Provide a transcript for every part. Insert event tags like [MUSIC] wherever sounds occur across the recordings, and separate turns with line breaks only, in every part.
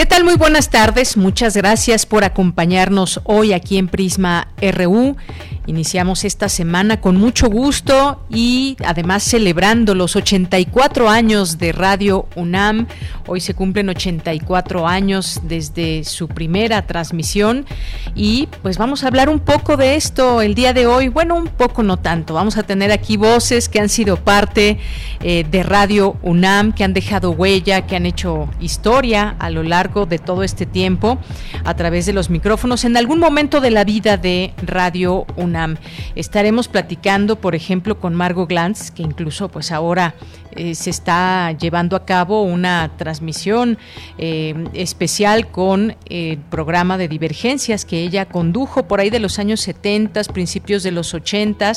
¿Qué tal? Muy buenas tardes. Muchas gracias por acompañarnos hoy aquí en Prisma RU. Iniciamos esta semana con mucho gusto y además celebrando los 84 años de Radio UNAM. Hoy se cumplen 84 años desde su primera transmisión y pues vamos a hablar un poco de esto el día de hoy. Bueno, un poco no tanto. Vamos a tener aquí voces que han sido parte eh, de Radio UNAM, que han dejado huella, que han hecho historia a lo largo de todo este tiempo a través de los micrófonos en algún momento de la vida de Radio UNAM. Estaremos platicando, por ejemplo, con Margot Glantz, que incluso pues ahora eh, se está llevando a cabo una transmisión eh, especial con el programa de divergencias que ella condujo por ahí de los años 70, principios de los 80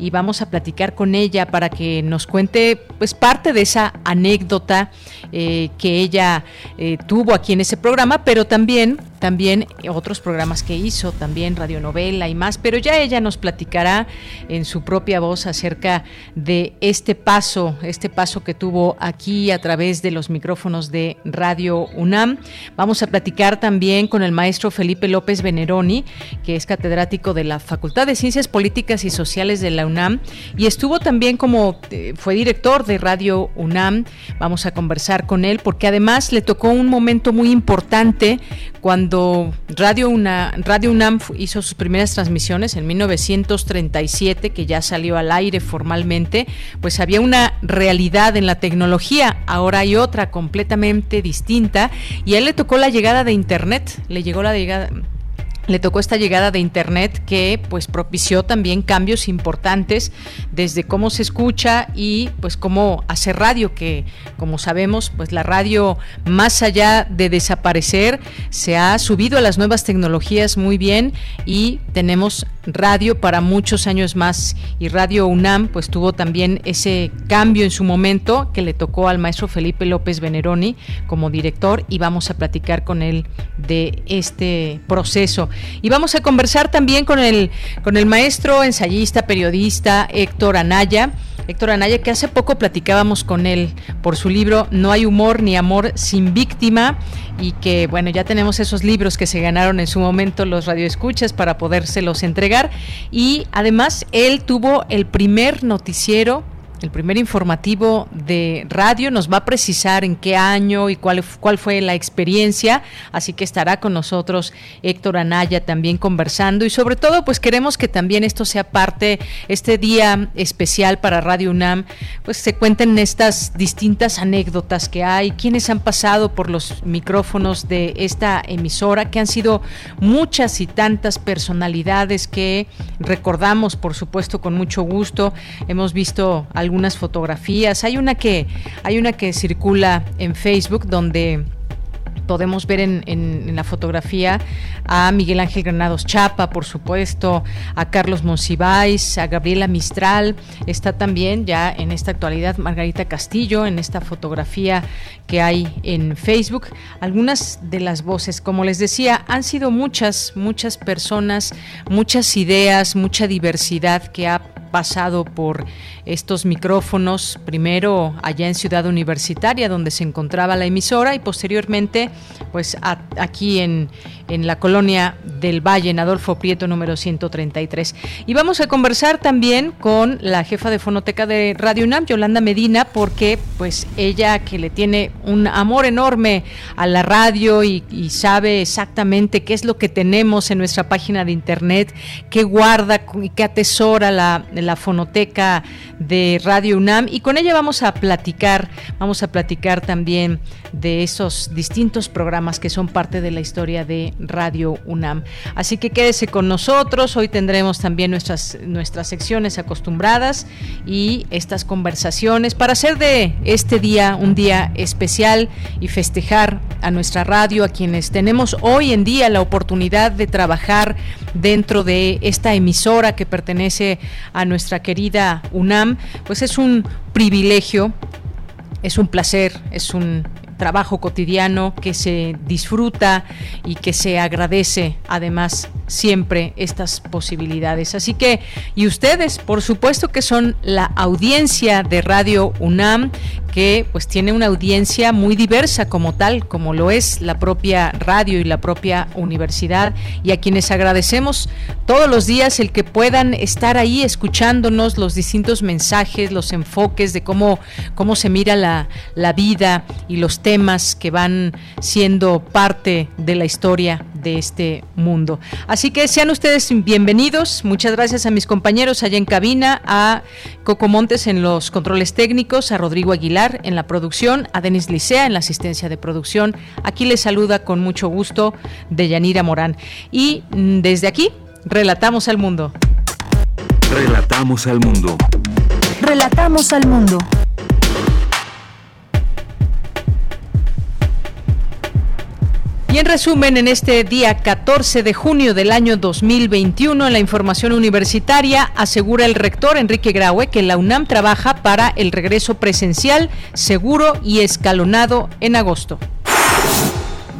y vamos a platicar con ella para que nos cuente pues parte de esa anécdota eh, que ella tuvo aquí en ese programa, pero también también otros programas que hizo, también radionovela y más, pero ya ella nos platicará en su propia voz acerca de este paso, este paso que tuvo aquí a través de los micrófonos de Radio UNAM. Vamos a platicar también con el maestro Felipe López Veneroni, que es catedrático de la Facultad de Ciencias Políticas y Sociales de la UNAM y estuvo también como eh, fue director de Radio UNAM. Vamos a conversar con él porque además le tocó un momento muy importante cuando Radio, Radio UNAM hizo sus primeras transmisiones en 1937, que ya salió al aire formalmente, pues había una realidad en la tecnología, ahora hay otra completamente distinta y a él le tocó la llegada de Internet, le llegó la llegada le tocó esta llegada de internet que pues propició también cambios importantes desde cómo se escucha y pues cómo hacer radio que como sabemos pues la radio más allá de desaparecer se ha subido a las nuevas tecnologías muy bien y tenemos radio para muchos años más y Radio UNAM pues tuvo también ese cambio en su momento que le tocó al maestro Felipe López Veneroni como director y vamos a platicar con él de este proceso. Y vamos a conversar también con el, con el maestro, ensayista, periodista Héctor Anaya. Héctor Anaya, que hace poco platicábamos con él por su libro No hay humor ni amor sin víctima y que bueno, ya tenemos esos libros que se ganaron en su momento los radioescuchas para podérselos entregar. Y además él tuvo el primer noticiero el primer informativo de radio. Nos va a precisar en qué año y cuál, cuál fue la experiencia. Así que estará con nosotros Héctor Anaya también conversando. Y sobre todo, pues queremos que también esto sea parte, este día especial para Radio UNAM, pues se cuenten estas distintas anécdotas que hay, quienes han pasado por los micrófonos de esta emisora, que han sido muchas y tantas personalidades que recordamos, por supuesto, con mucho gusto. Hemos visto algunas fotografías. Hay una que, hay una que circula en Facebook donde podemos ver en, la fotografía a Miguel Ángel Granados Chapa, por supuesto, a Carlos Monsiváis, a Gabriela Mistral, está también ya en esta actualidad Margarita Castillo, en esta fotografía que hay en Facebook. Algunas de las voces, como les decía, han sido muchas, muchas personas, muchas ideas, mucha diversidad que ha pasado por estos micrófonos, primero allá en Ciudad Universitaria, donde se encontraba la emisora, y posteriormente, pues aquí en, en la colonia del Valle, en Adolfo Prieto número 133. Y vamos a conversar también con la jefa de fonoteca de Radio UNAM, Yolanda Medina, porque pues ella que le tiene un amor enorme a la radio y, y sabe exactamente qué es lo que tenemos en nuestra página de internet, qué guarda y qué atesora la la fonoteca de Radio UNAM y con ella vamos a platicar, vamos a platicar también de esos distintos programas que son parte de la historia de Radio UNAM. Así que quédese con nosotros, hoy tendremos también nuestras, nuestras secciones acostumbradas y estas conversaciones para hacer de este día un día especial y festejar a nuestra radio, a quienes tenemos hoy en día la oportunidad de trabajar dentro de esta emisora que pertenece a nuestra querida UNAM, pues es un privilegio, es un placer, es un trabajo cotidiano que se disfruta y que se agradece además siempre estas posibilidades. Así que, y ustedes, por supuesto que son la audiencia de Radio UNAM, que pues tiene una audiencia muy diversa como tal, como lo es la propia radio y la propia universidad, y a quienes agradecemos todos los días el que puedan estar ahí escuchándonos los distintos mensajes, los enfoques de cómo, cómo se mira la, la vida y los temas que van siendo parte de la historia de este mundo. Así que sean ustedes bienvenidos. Muchas gracias a mis compañeros allá en cabina, a Coco Montes en los controles técnicos, a Rodrigo Aguilar en la producción, a Denis Licea en la asistencia de producción. Aquí les saluda con mucho gusto Deyanira Morán. Y mm, desde aquí, relatamos al mundo.
Relatamos al mundo.
Relatamos al mundo.
En resumen, en este día 14 de junio del año 2021, en la información universitaria, asegura el rector Enrique Graue que la UNAM trabaja para el regreso presencial, seguro y escalonado en agosto.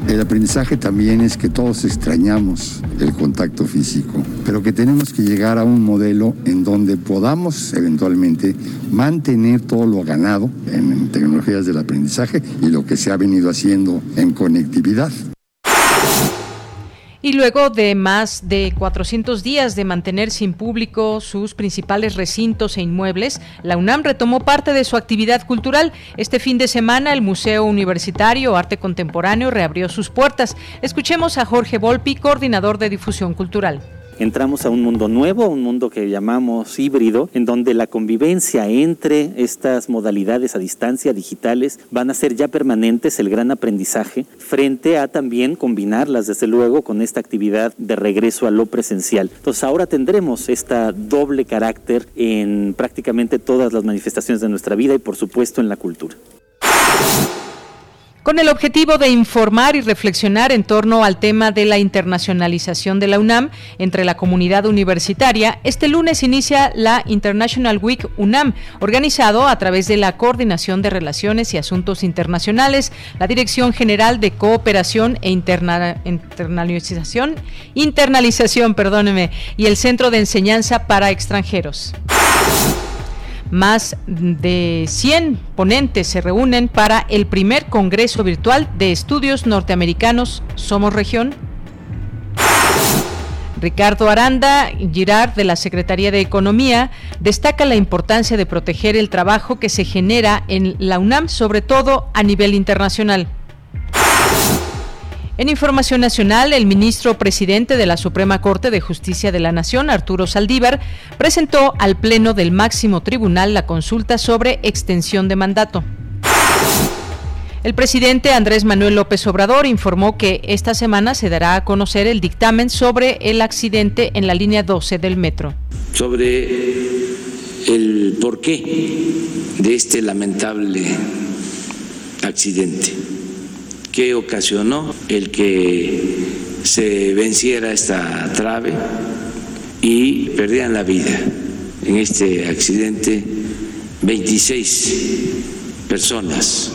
El aprendizaje también es que todos extrañamos el contacto físico, pero que tenemos que llegar a un modelo en donde podamos eventualmente mantener todo lo ganado en tecnologías del aprendizaje y lo que se ha venido haciendo en conectividad.
Y luego de más de 400 días de mantener sin público sus principales recintos e inmuebles, la UNAM retomó parte de su actividad cultural. Este fin de semana el Museo Universitario Arte Contemporáneo reabrió sus puertas. Escuchemos a Jorge Volpi, coordinador de difusión cultural
entramos a un mundo nuevo, un mundo que llamamos híbrido, en donde la convivencia entre estas modalidades a distancia digitales van a ser ya permanentes el gran aprendizaje frente a también combinarlas desde luego con esta actividad de regreso a lo presencial. Entonces ahora tendremos esta doble carácter en prácticamente todas las manifestaciones de nuestra vida y por supuesto en la cultura.
Con el objetivo de informar y reflexionar en torno al tema de la internacionalización de la UNAM entre la comunidad universitaria, este lunes inicia la International Week UNAM, organizado a través de la Coordinación de Relaciones y Asuntos Internacionales, la Dirección General de Cooperación e Internalización, internalización perdóneme, y el Centro de Enseñanza para Extranjeros. Más de 100 ponentes se reúnen para el primer Congreso Virtual de Estudios Norteamericanos Somos Región. Ricardo Aranda Girard de la Secretaría de Economía destaca la importancia de proteger el trabajo que se genera en la UNAM, sobre todo a nivel internacional. En Información Nacional, el ministro presidente de la Suprema Corte de Justicia de la Nación, Arturo Saldívar, presentó al Pleno del máximo tribunal la consulta sobre extensión de mandato. El presidente Andrés Manuel López Obrador informó que esta semana se dará a conocer el dictamen sobre el accidente en la línea 12 del metro.
Sobre el porqué de este lamentable accidente que ocasionó el que se venciera esta trave y perdían la vida en este accidente 26 personas.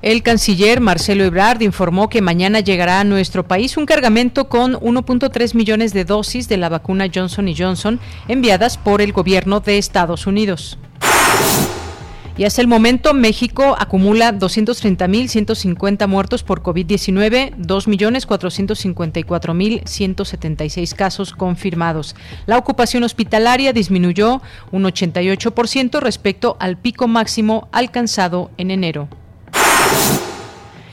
El canciller Marcelo Ebrard informó que mañana llegará a nuestro país un cargamento con 1.3 millones de dosis de la vacuna Johnson Johnson enviadas por el gobierno de Estados Unidos. Y hasta el momento México acumula 230.150 muertos por COVID-19, 2.454.176 casos confirmados. La ocupación hospitalaria disminuyó un 88% respecto al pico máximo alcanzado en enero.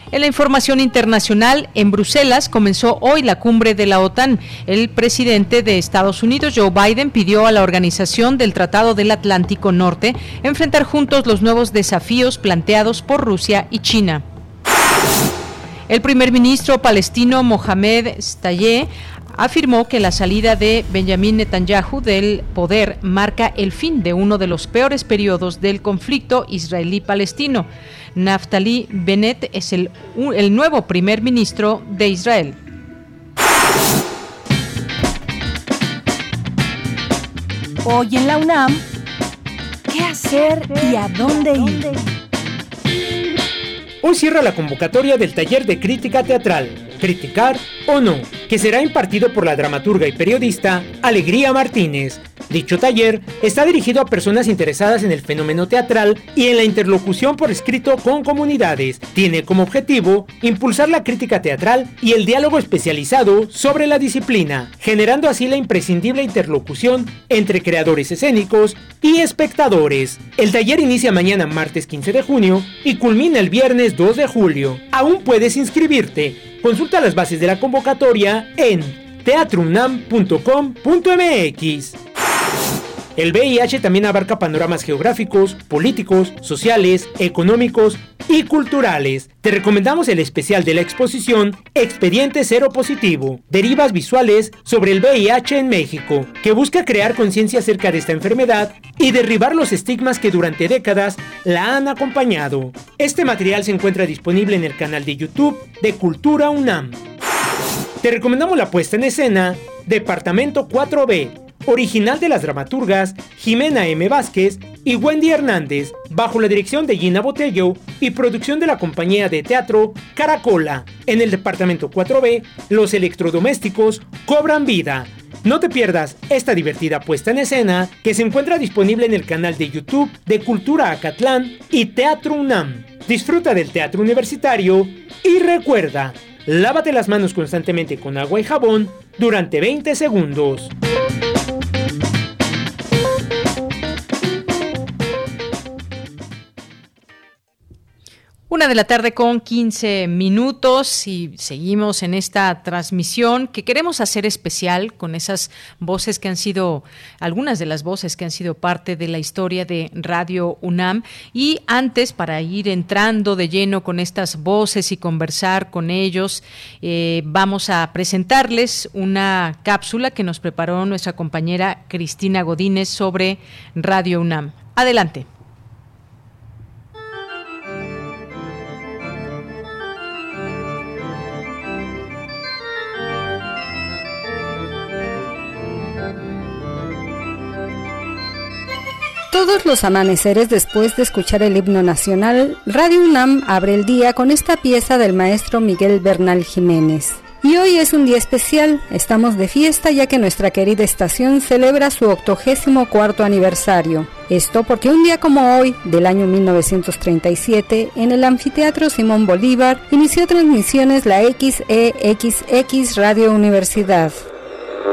En la información internacional, en Bruselas comenzó hoy la cumbre de la OTAN. El presidente de Estados Unidos, Joe Biden, pidió a la organización del Tratado del Atlántico Norte enfrentar juntos los nuevos desafíos planteados por Rusia y China. El primer ministro palestino Mohamed Stayeh afirmó que la salida de Benjamin Netanyahu del poder marca el fin de uno de los peores periodos del conflicto israelí-palestino. Naftali Bennett es el, el nuevo primer ministro de Israel.
Hoy en la UNAM, ¿qué hacer y a dónde ir?
Hoy cierra la convocatoria del taller de crítica teatral, Criticar o no, que será impartido por la dramaturga y periodista Alegría Martínez Dicho taller está dirigido a personas interesadas en el fenómeno teatral y en la interlocución por escrito con comunidades. Tiene como objetivo impulsar la crítica teatral y el diálogo especializado sobre la disciplina, generando así la imprescindible interlocución entre creadores escénicos y espectadores. El taller inicia mañana martes 15 de junio y culmina el viernes 2 de julio. Aún puedes inscribirte. Consulta las bases de la convocatoria en teatrunam.com.mx. El VIH también abarca panoramas geográficos, políticos, sociales, económicos y culturales. Te recomendamos el especial de la exposición Expediente Cero Positivo, derivas visuales sobre el VIH en México, que busca crear conciencia acerca de esta enfermedad y derribar los estigmas que durante décadas la han acompañado. Este material se encuentra disponible en el canal de YouTube de Cultura UNAM. Te recomendamos la puesta en escena Departamento 4B original de las dramaturgas Jimena M. Vázquez y Wendy Hernández, bajo la dirección de Gina Botello y producción de la compañía de teatro Caracola. En el departamento 4B, los electrodomésticos cobran vida. No te pierdas esta divertida puesta en escena que se encuentra disponible en el canal de YouTube de Cultura Acatlán y Teatro UNAM. Disfruta del teatro universitario y recuerda, lávate las manos constantemente con agua y jabón durante 20 segundos.
Una de la tarde con 15 minutos y seguimos en esta transmisión que queremos hacer especial con esas voces que han sido, algunas de las voces que han sido parte de la historia de Radio UNAM. Y antes, para ir entrando de lleno con estas voces y conversar con ellos, eh, vamos a presentarles una cápsula que nos preparó nuestra compañera Cristina Godínez sobre Radio UNAM. Adelante.
Todos los amaneceres después de escuchar el himno nacional, Radio UNAM abre el día con esta pieza del maestro Miguel Bernal Jiménez. Y hoy es un día especial, estamos de fiesta ya que nuestra querida estación celebra su octogésimo cuarto aniversario. Esto porque un día como hoy, del año 1937, en el anfiteatro Simón Bolívar, inició transmisiones la XEXX Radio Universidad.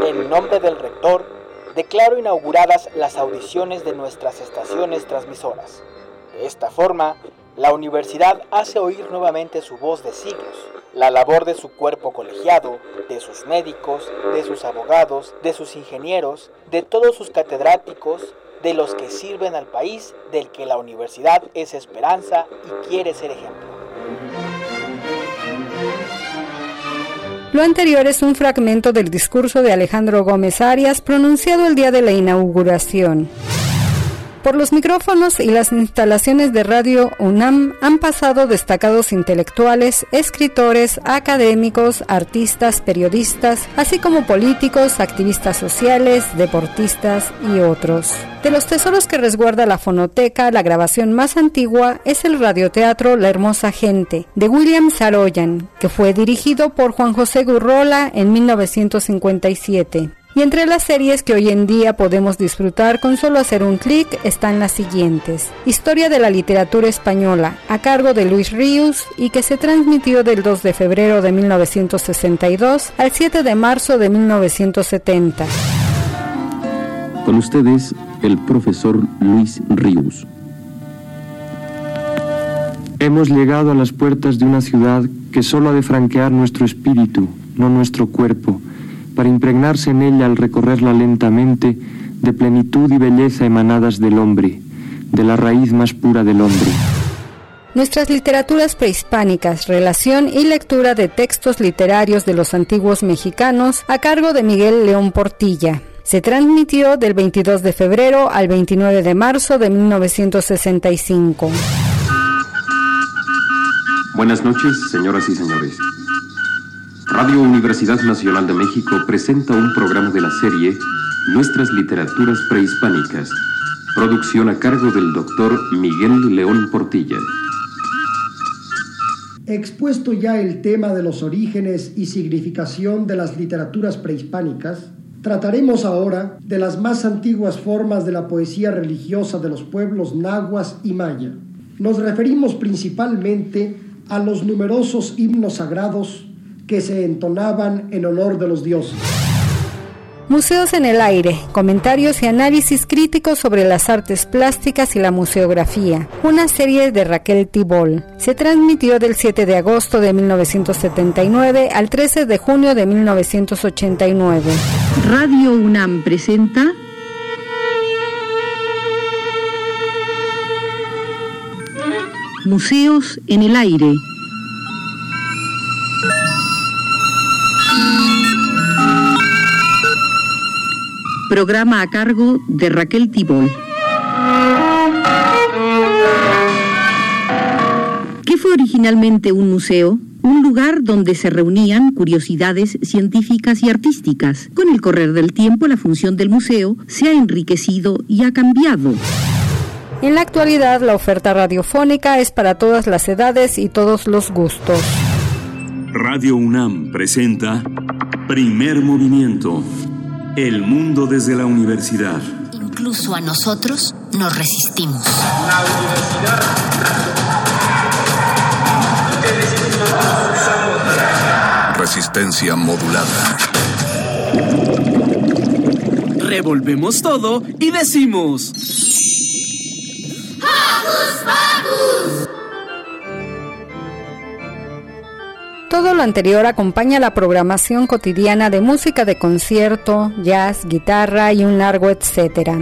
En nombre del rector, declaro inauguradas las audiciones de nuestras estaciones transmisoras. De esta forma, la universidad hace oír nuevamente su voz de siglos, la labor de su cuerpo colegiado, de sus médicos, de sus abogados, de sus ingenieros, de todos sus catedráticos, de los que sirven al país, del que la universidad es esperanza y quiere ser ejemplo.
Lo anterior es un fragmento del discurso de Alejandro Gómez Arias pronunciado el día de la inauguración. Por los micrófonos y las instalaciones de Radio UNAM han pasado destacados intelectuales, escritores, académicos, artistas, periodistas, así como políticos, activistas sociales, deportistas y otros. De los tesoros que resguarda la fonoteca, la grabación más antigua es el radioteatro La Hermosa Gente, de William Saroyan, que fue dirigido por Juan José Gurrola en 1957. Y entre las series que hoy en día podemos disfrutar con solo hacer un clic están las siguientes. Historia de la literatura española, a cargo de Luis Ríos y que se transmitió del 2 de febrero de 1962 al 7 de marzo de 1970.
Con ustedes, el profesor Luis Ríos.
Hemos llegado a las puertas de una ciudad que solo ha de franquear nuestro espíritu, no nuestro cuerpo, para impregnarse en ella al recorrerla lentamente de plenitud y belleza emanadas del hombre, de la raíz más pura del hombre.
Nuestras literaturas prehispánicas, relación y lectura de textos literarios de los antiguos mexicanos a cargo de Miguel León Portilla. Se transmitió del 22 de febrero al 29 de marzo de 1965.
Buenas noches, señoras y señores. Radio Universidad Nacional de México presenta un programa de la serie Nuestras Literaturas Prehispánicas, producción a cargo del doctor Miguel León Portilla.
Expuesto ya el tema de los orígenes y significación de las literaturas prehispánicas, trataremos ahora de las más antiguas formas de la poesía religiosa de los pueblos nahuas y maya. Nos referimos principalmente a los numerosos himnos sagrados que se entonaban en honor de los dioses.
Museos en el aire, comentarios y análisis críticos sobre las artes plásticas y la museografía. Una serie de Raquel Tibol. Se transmitió del 7 de agosto de 1979 al 13 de junio de 1989.
Radio UNAM presenta Museos en el aire. Programa a cargo de Raquel Tibol. ¿Qué fue originalmente un museo? Un lugar donde se reunían curiosidades científicas y artísticas. Con el correr del tiempo, la función del museo se ha enriquecido y ha cambiado.
En la actualidad, la oferta radiofónica es para todas las edades y todos los gustos.
Radio UNAM presenta Primer Movimiento. El mundo desde la universidad.
Incluso a nosotros nos resistimos.
Resistencia modulada.
Revolvemos todo y decimos...
Todo lo anterior acompaña la programación cotidiana de música de concierto, jazz, guitarra y un largo etcétera.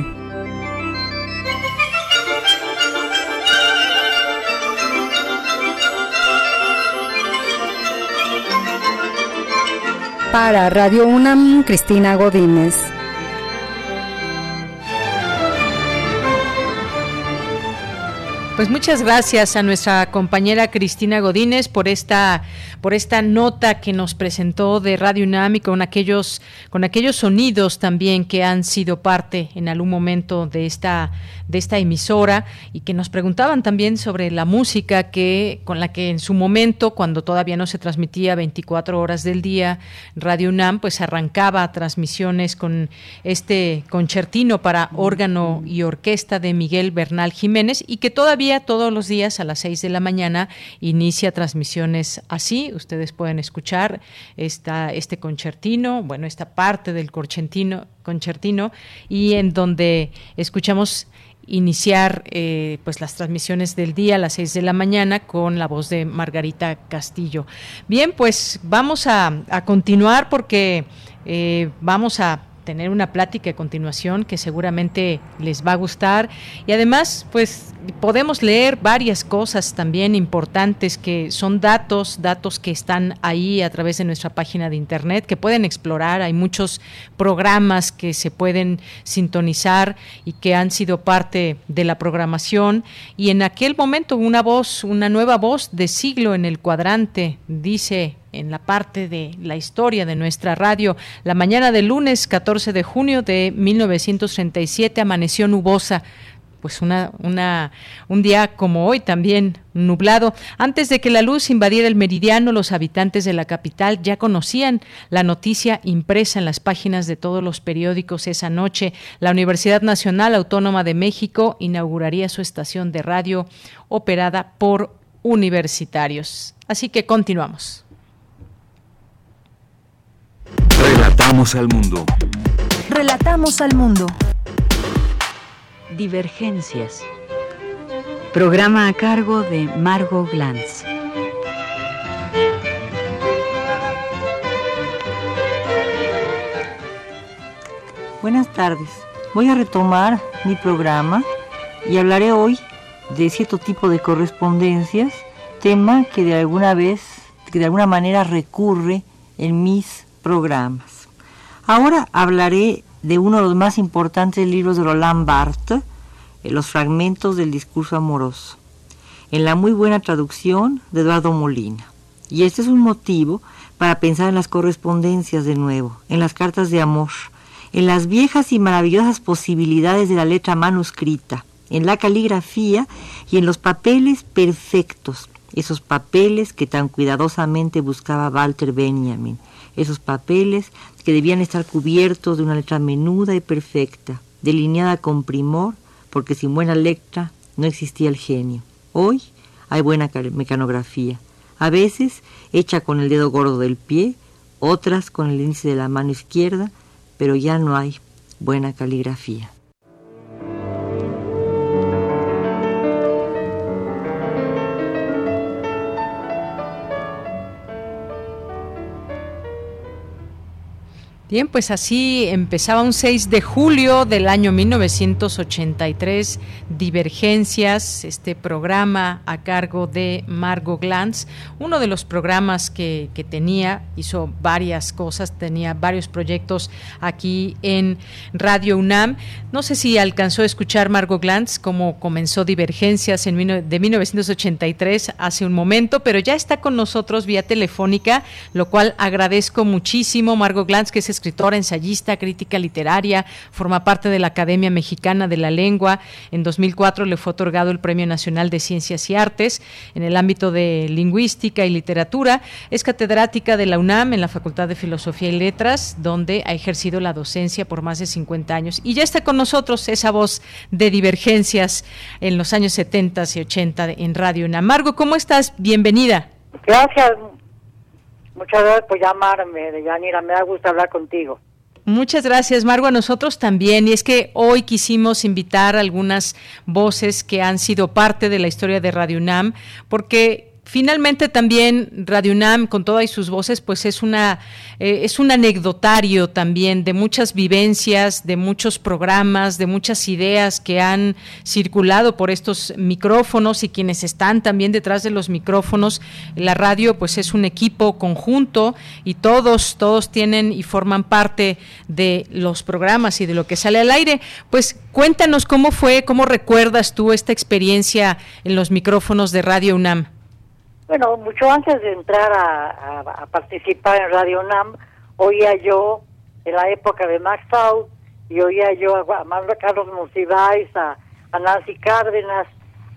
Para Radio UNAM, Cristina Godínez.
Pues muchas gracias a nuestra compañera Cristina Godínez por esta por esta nota que nos presentó de Radio UNAM y con aquellos con aquellos sonidos también que han sido parte en algún momento de esta de esta emisora y que nos preguntaban también sobre la música que con la que en su momento cuando todavía no se transmitía 24 horas del día Radio UNAM pues arrancaba transmisiones con este concertino para órgano y orquesta de Miguel Bernal Jiménez y que todavía todos los días a las 6 de la mañana inicia transmisiones así. Ustedes pueden escuchar esta, este concertino, bueno, esta parte del concertino, concertino y en donde escuchamos iniciar eh, pues las transmisiones del día a las 6 de la mañana con la voz de Margarita Castillo. Bien, pues vamos a, continuar porque eh, vamos a tener una plática a continuación que seguramente les va a gustar. Y además pues podemos leer varias cosas también importantes que son datos, datos que están ahí a través de nuestra página de internet que pueden explorar, hay muchos programas que se pueden sintonizar y que han sido parte de la programación. Y en aquel momento una voz, una nueva voz de siglo en el cuadrante dice en la parte de la historia de nuestra radio. La mañana del lunes 14 de junio de 1937 amaneció nubosa pues una, una, un día como hoy también nublado. Antes de que la luz invadiera el meridiano, los habitantes de la capital ya conocían la noticia impresa en las páginas de todos los periódicos esa noche. La Universidad Nacional Autónoma de México inauguraría su estación de radio operada por universitarios. Así que continuamos.
Relatamos al mundo.
Relatamos al mundo.
Divergencias.
Programa a cargo de Margot Glantz.
Buenas tardes. Voy a retomar mi programa y hablaré hoy de cierto tipo de correspondencias, tema que de alguna vez, que de alguna manera recurre en mis programas. Ahora hablaré de uno de los más importantes libros de Roland Barthes, los fragmentos del discurso amoroso, en la muy buena traducción de Eduardo Molina. Y este es un motivo para pensar en las correspondencias de nuevo, en las cartas de amor, en las viejas y maravillosas posibilidades de la letra manuscrita, en la caligrafía y en los papeles perfectos, esos papeles que tan cuidadosamente buscaba Walter Benjamin, esos papeles que debían estar cubiertos de una letra menuda y perfecta, delineada con primor porque sin buena letra no existía el genio. Hoy hay buena mecanografía, a veces hecha con el dedo gordo del pie, otras con el índice de la mano izquierda, pero ya no hay buena caligrafía.
Bien, pues así empezaba un 6 de julio del año 1983, Divergencias, este programa a cargo de Margot Glantz, uno de los programas que, que, tenía, hizo varias cosas, tenía varios proyectos aquí en Radio UNAM. No sé si alcanzó a escuchar Margot Glantz cómo comenzó Divergencias en, de 1983 hace un momento, pero ya está con nosotros vía telefónica, lo cual agradezco muchísimo. Margot Glantz, que es escritora, ensayista, crítica literaria, forma parte de la Academia Mexicana de la Lengua. En 2004 le fue otorgado el Premio Nacional de Ciencias y Artes en el ámbito de lingüística y literatura. Es catedrática de la UNAM en la Facultad de Filosofía y Letras, donde ha ejercido la docencia por más de 50 años. Y ya está con nosotros esa voz de divergencias en los años 70 y 80 en Radio UNAM. Margo, ¿cómo estás? Bienvenida.
Gracias, Muchas gracias por llamarme, Yanira. Me da gusto hablar contigo.
Muchas gracias, Margo. A nosotros también. Y es que hoy quisimos invitar algunas voces que han sido parte de la historia de Radio UNAM, porque Finalmente también Radio UNAM con todas sus voces pues es una eh, es un anecdotario también de muchas vivencias, de muchos programas, de muchas ideas que han circulado por estos micrófonos y quienes están también detrás de los micrófonos. La radio pues es un equipo conjunto y todos todos tienen y forman parte de los programas y de lo que sale al aire. Pues cuéntanos cómo fue, cómo recuerdas tú esta experiencia en los micrófonos de Radio UNAM.
Bueno, mucho antes de entrar a, participar en Radio NAM, oía yo en la época de Max y oía yo a, a Carlos Monsiváis, a, Nancy Cárdenas,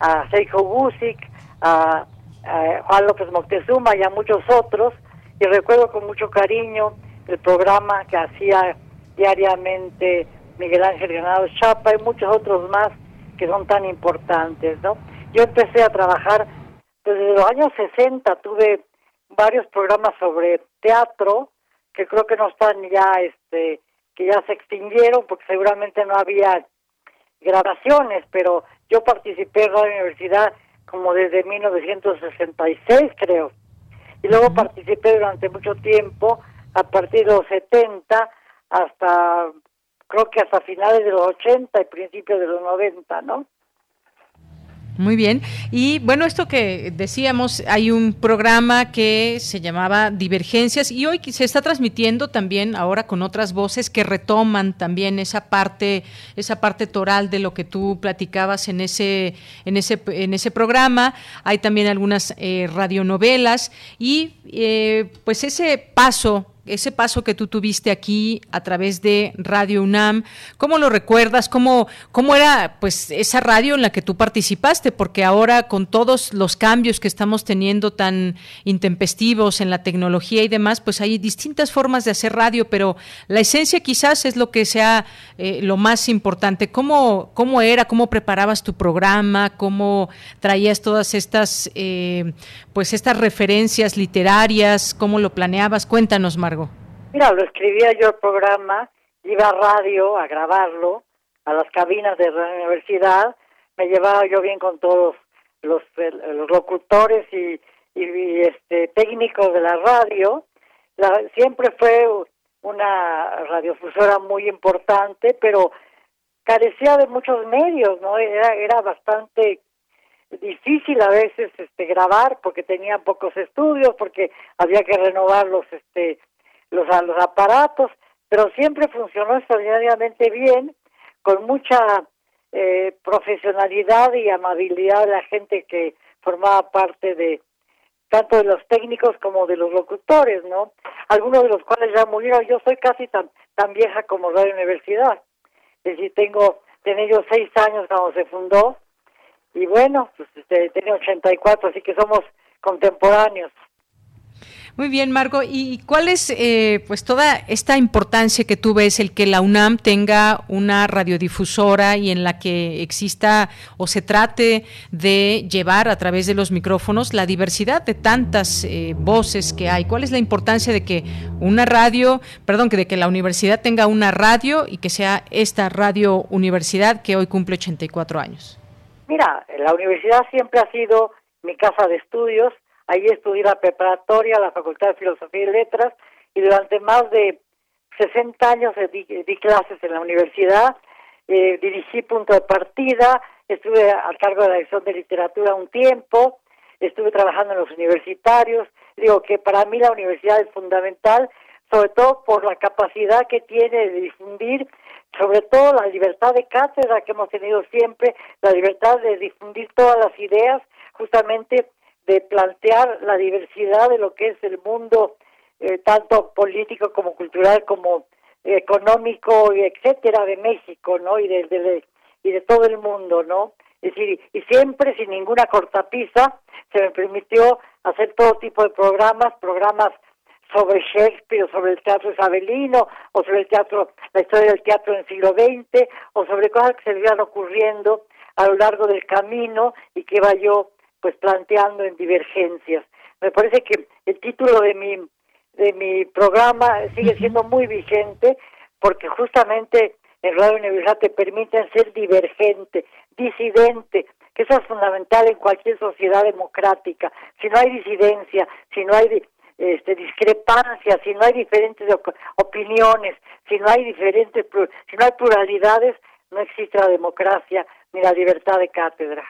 a Sergio Busic, a, Juan López Moctezuma y a muchos otros. Y recuerdo con mucho cariño el programa que hacía diariamente Miguel Ángel Granados Chapa y muchos otros más que son tan importantes, ¿no? Yo empecé a trabajar desde los años 60 tuve varios programas sobre teatro que creo que no están ya, este, que ya se extinguieron porque seguramente no había grabaciones, pero yo participé en la universidad como desde 1966 creo. Y luego participé durante mucho tiempo, a partir de los 70 hasta, creo que hasta finales de los 80 y principios de los 90, ¿no?
Muy bien. Y bueno, esto que decíamos, hay un programa que se llamaba Divergencias y hoy se está transmitiendo también ahora con otras voces que retoman también esa parte, esa parte toral de lo que tú platicabas en ese, en ese, en ese programa. Hay también algunas eh, radionovelas y eh, pues ese paso ese paso que tú tuviste aquí a través de Radio UNAM, ¿cómo lo recuerdas? ¿Cómo, cómo era pues esa radio en la que tú participaste? Porque ahora con todos los cambios que estamos teniendo tan intempestivos en la tecnología y demás, pues hay distintas formas de hacer radio, pero la esencia quizás es lo que sea eh, lo más importante. ¿Cómo, ¿Cómo era? ¿Cómo preparabas tu programa? ¿Cómo traías todas estas, eh, pues estas referencias literarias? ¿Cómo lo planeabas? Cuéntanos, Margot.
Mira, lo escribía yo el programa, iba a radio a grabarlo, a las cabinas de la universidad, me llevaba yo bien con todos los, locutores y, y, este técnicos de la radio. La, siempre fue una radiofusora muy importante, pero carecía de muchos medios, ¿no? Era, era bastante difícil a veces este grabar porque tenía pocos estudios, porque había que renovar los este los, los aparatos, pero siempre funcionó extraordinariamente bien, con mucha eh, profesionalidad y amabilidad de la gente que formaba parte de tanto de los técnicos como de los locutores, ¿no? Algunos de los cuales ya murieron. Yo soy casi tan tan vieja como la universidad. Es decir, tengo tenía yo seis años cuando se fundó y bueno, pues este, tenía 84, así que somos contemporáneos.
Muy bien, Marco. ¿Y cuál es, eh, pues, toda esta importancia que tú ves el que la UNAM tenga una radiodifusora y en la que exista o se trate de llevar a través de los micrófonos la diversidad de tantas eh, voces que hay? ¿Cuál es la importancia de que una radio, perdón, que de que la universidad tenga una radio y que sea esta radio universidad que hoy cumple 84 años?
Mira, la universidad siempre ha sido mi casa de estudios. Ahí estudié la preparatoria, la Facultad de Filosofía y Letras, y durante más de 60 años di, clases en la universidad. Eh, dirigí punto de partida, estuve al cargo de la dirección de literatura un tiempo, estuve trabajando en los universitarios. Digo que para mí la universidad es fundamental, sobre todo por la capacidad que tiene de difundir sobre todo la libertad de cátedra que hemos tenido siempre, la libertad de difundir todas las ideas, justamente de plantear la diversidad de lo que es el mundo, eh, tanto político como cultural, como económico, etcétera, de México, ¿no? Y de, y de todo el mundo, ¿no? Es decir, y siempre sin ninguna cortapisa se me permitió hacer todo tipo de programas, programas sobre Shakespeare, sobre el teatro isabelino, o sobre el teatro, la historia del teatro en el siglo XX, o sobre cosas que se iban ocurriendo a lo largo del camino y que iba yo pues planteando en divergencias. Me parece que el título de mi de mi programa sigue siendo muy vigente porque justamente en Radio Universidad te permiten ser divergente, disidente, que eso es fundamental en cualquier sociedad democrática. Si no hay disidencia, si no hay este, discrepancias, si no hay diferentes opiniones, si no hay diferentes, si no hay pluralidades, no existe la democracia ni la libertad de cátedra.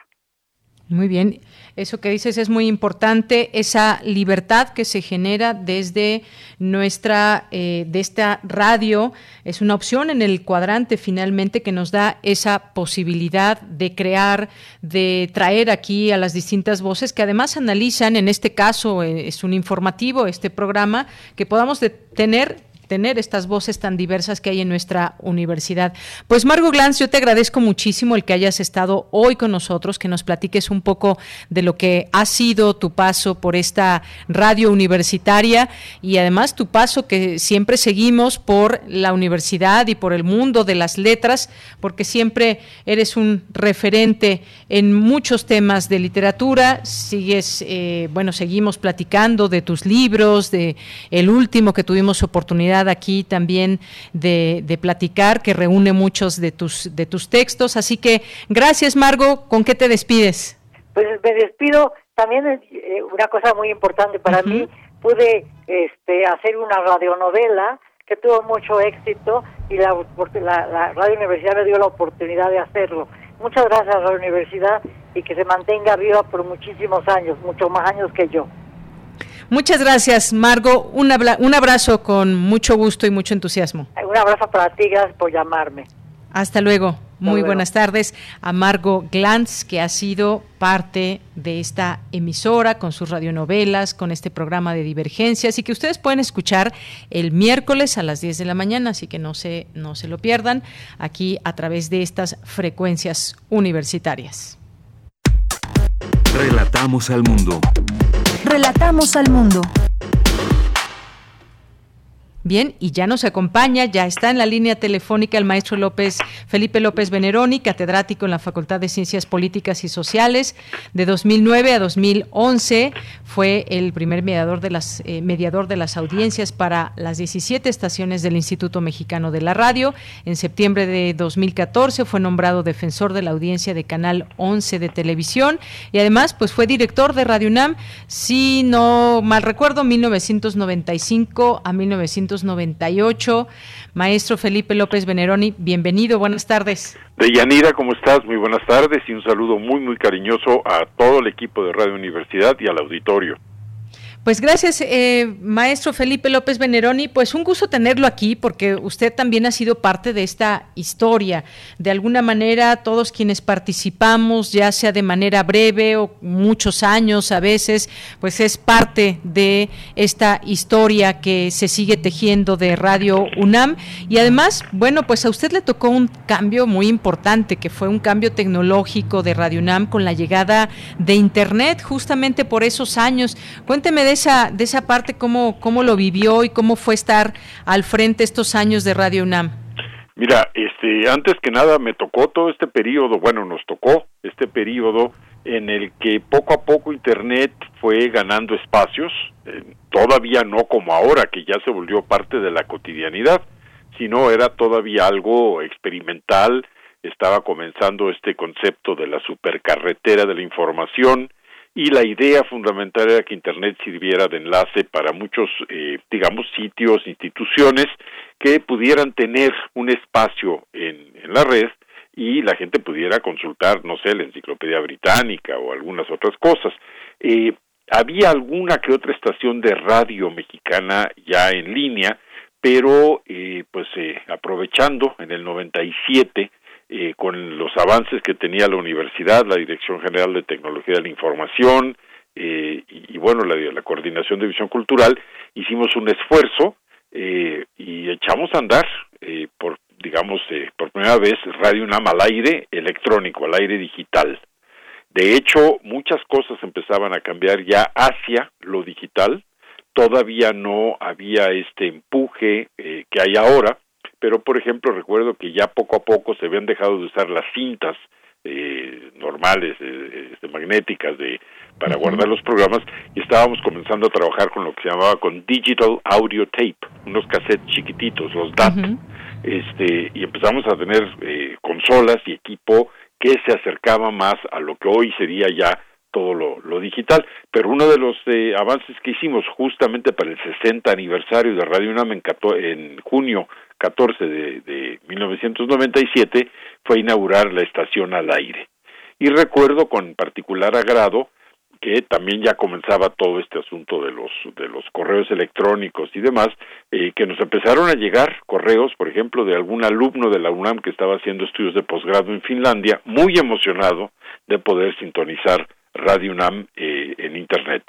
Muy bien, eso que dices es muy importante, esa libertad que se genera desde nuestra, eh, de esta radio, es una opción en el cuadrante finalmente que nos da esa posibilidad de crear, de traer aquí a las distintas voces que además analizan, en este caso eh, es un informativo, este programa, que podamos tener tener estas voces tan diversas que hay en nuestra universidad. Pues Margo Glantz, yo te agradezco muchísimo el que hayas estado hoy con nosotros, que nos platiques un poco de lo que ha sido tu paso por esta radio universitaria y además tu paso que siempre seguimos por la universidad y por el mundo de las letras, porque siempre eres un referente en muchos temas de literatura, sigues, eh, bueno, seguimos platicando de tus libros, de el último que tuvimos oportunidad aquí también de, platicar, que reúne muchos de tus, de tus textos. Así que gracias, Margo. ¿Con qué te despides?
Pues me despido. También eh, una cosa muy importante para mí, pude este, hacer una radionovela que tuvo mucho éxito y la, la, Radio Universidad me dio la oportunidad de hacerlo. Muchas gracias a la Universidad y que se mantenga viva por muchísimos años, muchos más años que yo.
Muchas gracias, Margo. Un, un abrazo con mucho gusto y mucho entusiasmo.
Un abrazo para ti, gracias por llamarme.
Hasta luego. Muy buenas tardes a Margo Glantz, que ha sido parte de esta emisora con sus radionovelas, con este programa de divergencias y que ustedes pueden escuchar el miércoles a las 10 de la mañana, así que no se, no se lo pierdan aquí a través de estas frecuencias universitarias.
Relatamos al mundo.
Relatamos al mundo.
Bien, y ya nos acompaña, ya está en la línea telefónica el maestro López, Felipe López Veneroni, catedrático en la Facultad de Ciencias Políticas y Sociales. De 2009 a 2011 fue el primer mediador de las, eh, mediador de las audiencias para las 17 estaciones del Instituto Mexicano de la Radio. En septiembre de 2014 fue nombrado defensor de la audiencia de Canal 11 de televisión y además pues fue director de Radio UNAM, si no mal recuerdo, 1995 a 1998. Maestro Felipe López Veneroni, bienvenido, buenas tardes.
Deyanira, ¿cómo estás? Muy buenas tardes y un saludo muy, muy cariñoso a todo el equipo de Radio Universidad y al auditorio.
Pues gracias, eh, maestro Felipe López Veneroni. Pues un gusto tenerlo aquí porque usted también ha sido parte de esta historia. De alguna manera, todos quienes participamos, ya sea de manera breve o muchos años a veces, pues es parte de esta historia que se sigue tejiendo de Radio UNAM. Y además, bueno, pues a usted le tocó un cambio muy importante, que fue un cambio tecnológico de Radio UNAM con la llegada de Internet, justamente por esos años. Cuénteme de esa, de esa parte, cómo, cómo lo vivió y cómo fue estar al frente estos años de Radio UNAM.
Mira, este, antes que nada me tocó todo este periodo, bueno, nos tocó este periodo en el que poco a poco Internet fue ganando espacios, eh, todavía no como ahora, que ya se volvió parte de la cotidianidad, sino era todavía algo experimental, estaba comenzando este concepto de la supercarretera de la información, y la idea fundamental era que Internet sirviera de enlace para muchos, eh, digamos, sitios, instituciones que pudieran tener un espacio en, la red y la gente pudiera consultar, no sé, la enciclopedia británica o algunas otras cosas. Eh, había alguna que otra estación de radio mexicana ya en línea, pero eh, pues aprovechando en el 97 eh, con los avances que tenía la universidad, la Dirección General de Tecnología de la Información eh, y, bueno, la, Coordinación de Visión Cultural, hicimos un esfuerzo eh, y echamos a andar por, digamos, por primera vez Radio UNAM al aire electrónico, al aire digital. De hecho, muchas cosas empezaban a cambiar ya hacia lo digital. Todavía no había este empuje que hay ahora, pero por ejemplo recuerdo que ya poco a poco se habían dejado de usar las cintas eh, normales, eh, este, magnéticas de para guardar los programas y estábamos comenzando a trabajar con lo que se llamaba con digital audio tape, unos cassettes chiquititos, los DAT, este y empezamos a tener eh, consolas y equipo que se acercaba más a lo que hoy sería ya todo lo, digital. Pero uno de los eh, avances que hicimos justamente para el 60 aniversario de Radio UNAM en, en junio 14 de, de 1997 fue inaugurar la estación al aire. Y recuerdo con particular agrado que también ya comenzaba todo este asunto de los de los correos electrónicos y demás, eh, que nos empezaron a llegar correos, por ejemplo, de algún alumno de la UNAM que estaba haciendo estudios de posgrado en Finlandia, muy emocionado de poder sintonizar Radio UNAM eh, en Internet.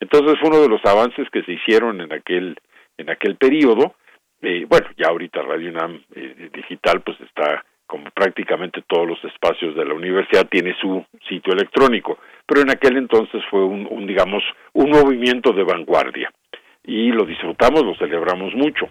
Entonces fue uno de los avances que se hicieron en aquel en aquel periodo. Eh, bueno, ya ahorita Radio UNAM eh, digital pues está como prácticamente todos los espacios de la universidad tiene su sitio electrónico, pero en aquel entonces fue un, un digamos un movimiento de vanguardia. Y lo disfrutamos, lo celebramos mucho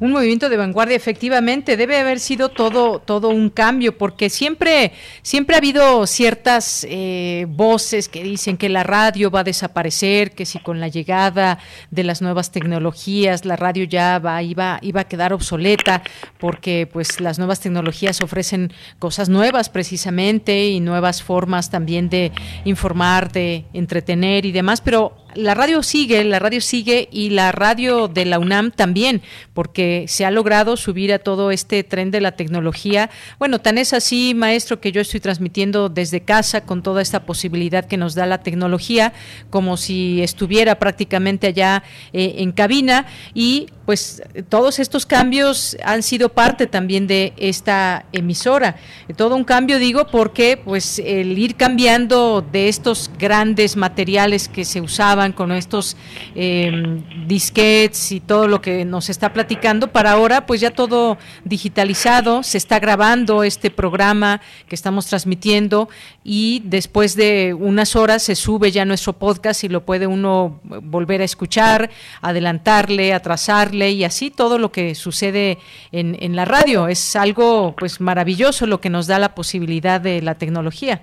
un movimiento de vanguardia efectivamente debe haber sido todo todo un cambio porque siempre siempre ha habido ciertas eh, voces que dicen que la radio va a desaparecer que si con la llegada de las nuevas tecnologías la radio ya va iba iba a quedar obsoleta porque pues las nuevas tecnologías ofrecen cosas nuevas precisamente y nuevas formas también de informar de entretener y demás pero la radio sigue, la radio sigue y la radio de la UNAM también, porque se ha logrado subir a todo este tren de la tecnología. Bueno, tan es así, maestro, que yo estoy transmitiendo desde casa con toda esta posibilidad que nos da la tecnología, como si estuviera prácticamente allá eh, en cabina y pues todos estos cambios han sido parte también de esta emisora. Todo un cambio digo porque pues el ir cambiando de estos grandes materiales que se usaban con estos eh, disquets y todo lo que nos está platicando, para ahora pues ya todo digitalizado, se está grabando este programa que estamos transmitiendo y después de unas horas se sube ya nuestro podcast y lo puede uno volver a escuchar, adelantarle, atrasarle y así todo lo que sucede en, en la radio. Es algo pues maravilloso lo que nos da la posibilidad de la tecnología.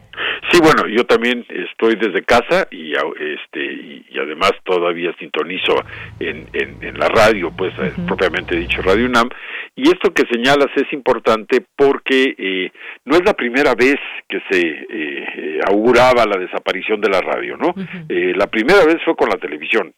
Sí, bueno, yo también estoy desde casa y este y, además todavía sintonizo en, en, la radio, pues eh, propiamente dicho Radio UNAM. Y esto que señalas es importante porque eh, no es la primera vez que se eh, auguraba la desaparición de la radio, ¿no? la primera vez fue con la televisión.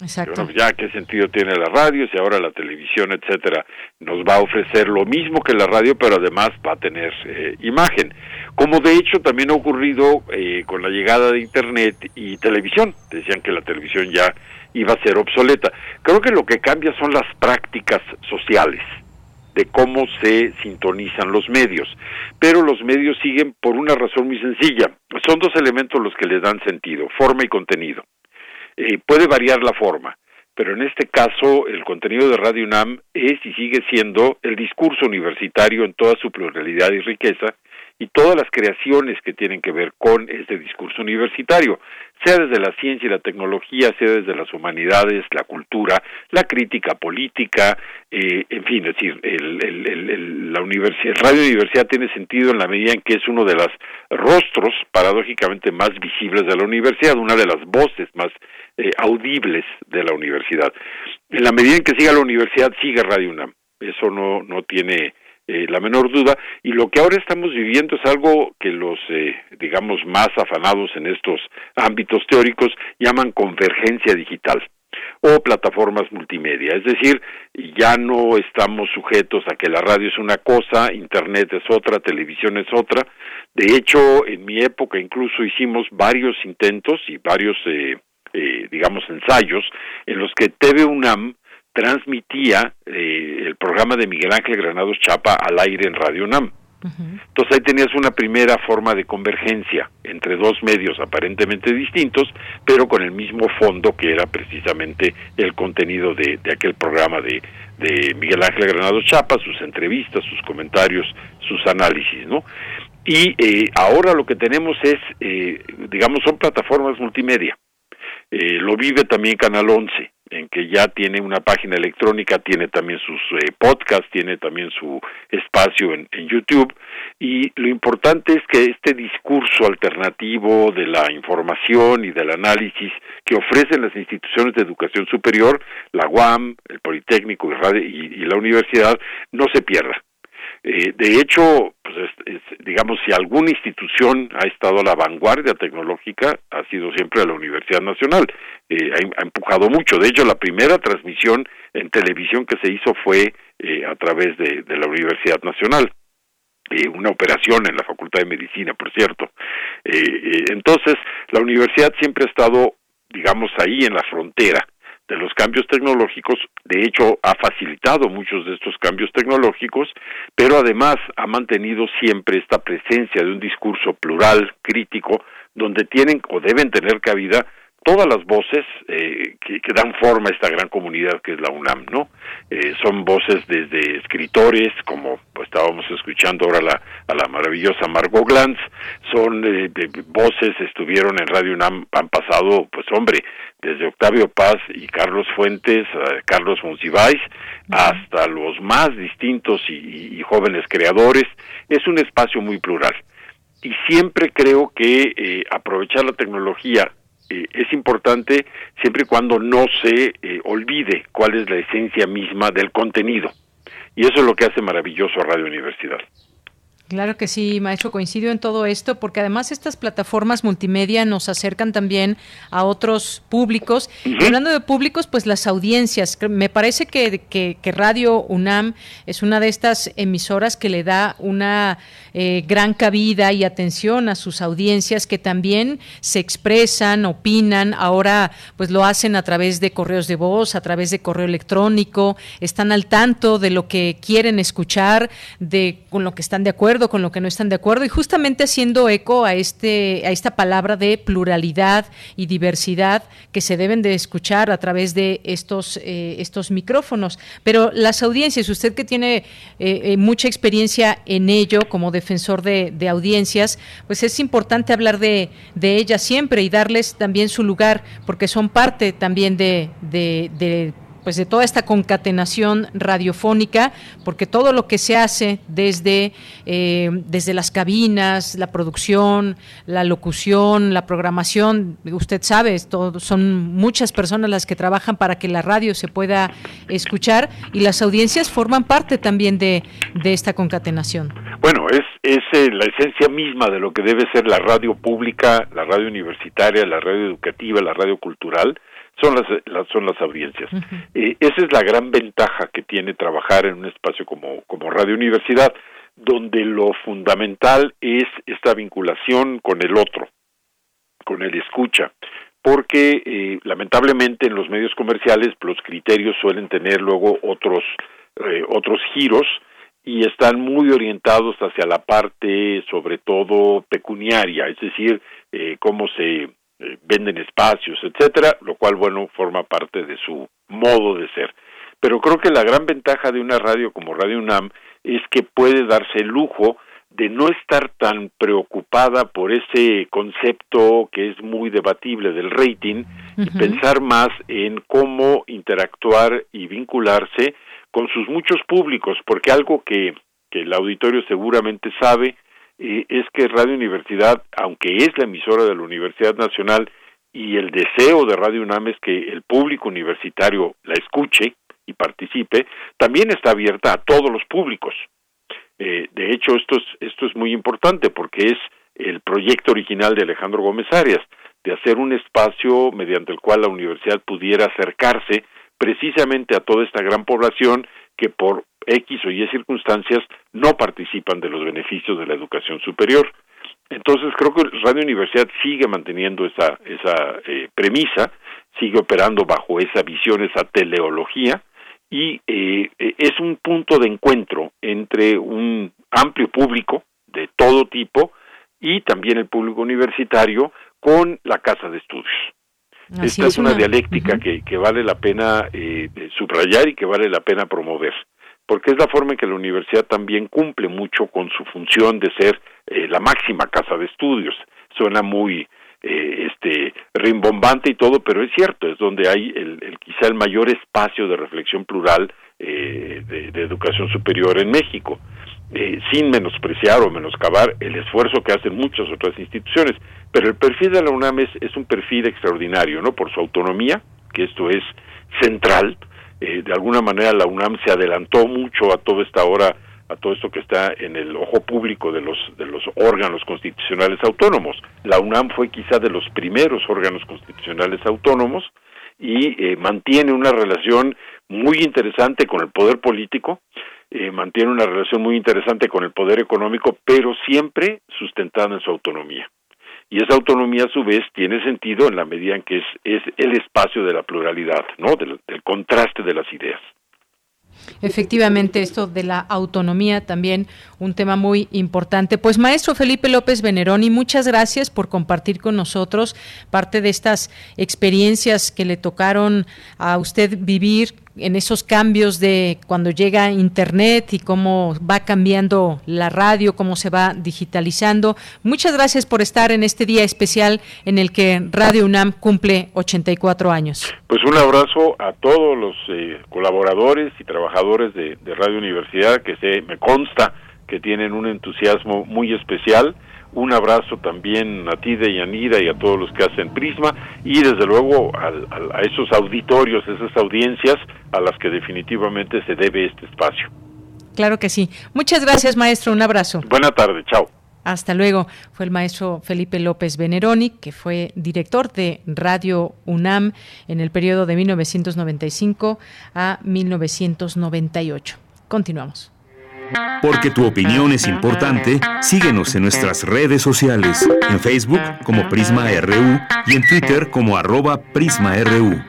Exacto.
ya qué sentido tiene la radio si ahora la televisión, etcétera, nos va a ofrecer lo mismo que la radio, pero además va a tener eh, imagen. Como de hecho también ha ocurrido eh, con la llegada de Internet y televisión. Decían que la televisión ya iba a ser obsoleta. Creo que lo que cambia son las prácticas sociales de cómo se sintonizan los medios. Pero los medios siguen por una razón muy sencilla. Son dos elementos los que les dan sentido, forma y contenido. Eh, puede variar la forma, pero en este caso el contenido de Radio UNAM es y sigue siendo el discurso universitario en toda su pluralidad y riqueza y todas las creaciones que tienen que ver con este discurso universitario, sea desde la ciencia y la tecnología, sea desde las humanidades, la cultura, la crítica política, eh, en fin, es decir, el, el, la universidad, Radio Universidad tiene sentido en la medida en que es uno de los rostros, paradójicamente, más visibles de la universidad, una de las voces más eh, audibles de la universidad. En la medida en que siga la universidad, sigue Radio UNAM. Eso no, no tiene eh, la menor duda. Y lo que ahora estamos viviendo es algo que los, eh, digamos, más afanados en estos ámbitos teóricos llaman convergencia digital o plataformas multimedia. Es decir, ya no estamos sujetos a que la radio es una cosa, Internet es otra, televisión es otra. De hecho, en mi época incluso hicimos varios intentos y varios, eh, digamos, ensayos en los que TV UNAM transmitía eh, el programa de Miguel Ángel Granados Chapa al aire en Radio UNAM. Entonces ahí tenías una primera forma de convergencia entre dos medios aparentemente distintos, pero con el mismo fondo que era precisamente el contenido de, aquel programa de, de Miguel Ángel Granados Chapa, sus entrevistas, sus comentarios, sus análisis, ¿no? Y eh, ahora lo que tenemos es, eh, digamos, son plataformas multimedia. lo vive también Canal 11 en que ya tiene una página electrónica, tiene también sus eh, podcasts, tiene también su espacio en, YouTube y lo importante es que este discurso alternativo de la información y del análisis que ofrecen las instituciones de educación superior, la UAM, el Politécnico y, y la universidad, no se pierda. Eh, de hecho, pues digamos, si alguna institución ha estado a la vanguardia tecnológica, ha sido siempre la Universidad Nacional. Eh, ha, empujado mucho. De hecho, la primera transmisión en televisión que se hizo fue eh, a través de, la Universidad Nacional. una operación en la Facultad de Medicina, por cierto. entonces, la universidad siempre ha estado, digamos, ahí en la frontera de los cambios tecnológicos, de hecho ha facilitado muchos de estos cambios tecnológicos, pero además ha mantenido siempre esta presencia de un discurso plural, crítico, donde tienen o deben tener cabida todas las voces eh, que, dan forma a esta gran comunidad que es la UNAM, ¿no? Eh, son voces desde escritores, como pues, estábamos escuchando ahora la, a la maravillosa Margot Glantz, son eh, voces, estuvieron en Radio UNAM, han pasado, pues hombre, desde Octavio Paz y Carlos Fuentes, Carlos Monsiváis, hasta los más distintos y, y jóvenes creadores, es un espacio muy plural. Y siempre creo que aprovechar la tecnología eh, es importante siempre y cuando no se eh, olvide cuál es la esencia misma del contenido. Y eso es lo que hace maravilloso Radio Universidad.
Claro que sí, maestro, coincido en todo esto, porque además estas plataformas multimedia nos acercan también a otros públicos. hablando de públicos, pues las audiencias. Me parece que, que, Radio UNAM es una de estas emisoras que le da una eh, gran cabida y atención a sus audiencias que también se expresan, opinan. Ahora, pues lo hacen a través de correos de voz, a través de correo electrónico, están al tanto de lo que quieren escuchar, de con lo que están de acuerdo con lo que no están de acuerdo y justamente haciendo eco a este a esta palabra de pluralidad y diversidad que se deben de escuchar a través de estos eh, estos micrófonos. Pero las audiencias, usted que tiene eh, mucha experiencia en ello como defensor de, audiencias, pues es importante hablar de, de ellas siempre y darles también su lugar porque son parte también de pues de toda esta concatenación radiofónica, porque todo lo que se hace desde, eh, desde las cabinas, la producción, la locución, la programación, usted sabe, son muchas personas las que trabajan para que la radio se pueda escuchar y las audiencias forman parte también de, de esta concatenación.
Bueno, es, es eh, la esencia misma de lo que debe ser la radio pública, la radio universitaria, la radio educativa, la radio cultural son las, son las audiencias. Eh, esa es la gran ventaja que tiene trabajar en un espacio como, como Radio Universidad, donde lo fundamental es esta vinculación con el otro, con el escucha, porque eh, lamentablemente en los medios comerciales los criterios suelen tener luego otros, eh, otros giros y están muy orientados hacia la parte sobre todo pecuniaria, es decir, cómo se eh, venden espacios, etcétera, lo cual, bueno, forma parte de su modo de ser. Pero creo que la gran ventaja de una radio como Radio UNAM es que puede darse el lujo de no estar tan preocupada por ese concepto que es muy debatible del rating y pensar más en cómo interactuar y vincularse con sus muchos públicos, porque algo que, que el auditorio seguramente sabe es que Radio Universidad, aunque es la emisora de la Universidad Nacional, y el deseo de Radio UNAM es que el público universitario la escuche y participe, también está abierta a todos los públicos. Eh, de hecho, esto es, esto es muy importante porque es el proyecto original de Alejandro Gómez Arias, de hacer un espacio mediante el cual la universidad pudiera acercarse precisamente a toda esta gran población que por X o Y circunstancias no participan de los beneficios de la educación superior. Entonces creo que Radio Universidad sigue manteniendo esa, esa eh, premisa, sigue operando bajo esa visión, esa teleología, y eh, es un punto de encuentro entre un amplio público de todo tipo y también el público universitario con la casa de estudios. Esta es una, dialéctica que, que, vale la pena eh, subrayar y que vale la pena promover porque es la forma en que la universidad también cumple mucho con su función de ser eh, la máxima casa de estudios. Suena muy eh, este rimbombante y todo, pero es cierto, es donde hay el, el quizá el mayor espacio de reflexión plural eh, de, educación superior en México, eh, sin menospreciar o menoscabar el esfuerzo que hacen muchas otras instituciones. Pero el perfil de la UNAM es un perfil extraordinario, ¿no? Por su autonomía, que esto es central, eh, de alguna manera la UNAM se adelantó mucho a toda esta hora a todo esto que está en el ojo público de los de los órganos constitucionales autónomos. La UNAM fue quizá de los primeros órganos constitucionales autónomos y eh, mantiene una relación muy interesante con el poder político, eh, mantiene una relación muy interesante con el poder económico, pero siempre sustentada en su autonomía y esa autonomía a su vez tiene sentido en la medida en que es, es el espacio de la pluralidad, ¿no? Del, del contraste de las ideas.
Efectivamente, esto de la autonomía también un tema muy importante. Pues maestro Felipe López Veneroni, muchas gracias por compartir con nosotros parte de estas experiencias que le tocaron a usted vivir en esos cambios de cuando llega Internet y cómo va cambiando la radio, cómo se va digitalizando. Muchas gracias por estar en este día especial en el que Radio UNAM cumple 84 años.
Pues un abrazo a todos los eh, colaboradores y trabajadores de, de Radio Universidad que se me consta que tienen un entusiasmo muy especial un abrazo también a ti, de Yanira, y a todos los que hacen Prisma, y desde luego a, a, esos auditorios, esas audiencias a las que definitivamente se debe este espacio.
Claro que sí. Muchas gracias, maestro. Un abrazo.
Buena tarde. Chao.
Hasta luego. Fue el maestro Felipe López Veneroni, que fue director de Radio UNAM en el periodo de 1995 a 1998. Continuamos.
Porque tu opinión es importante, síguenos en nuestras redes sociales, en Facebook como Prisma RU y en Twitter como arroba PrismaRU.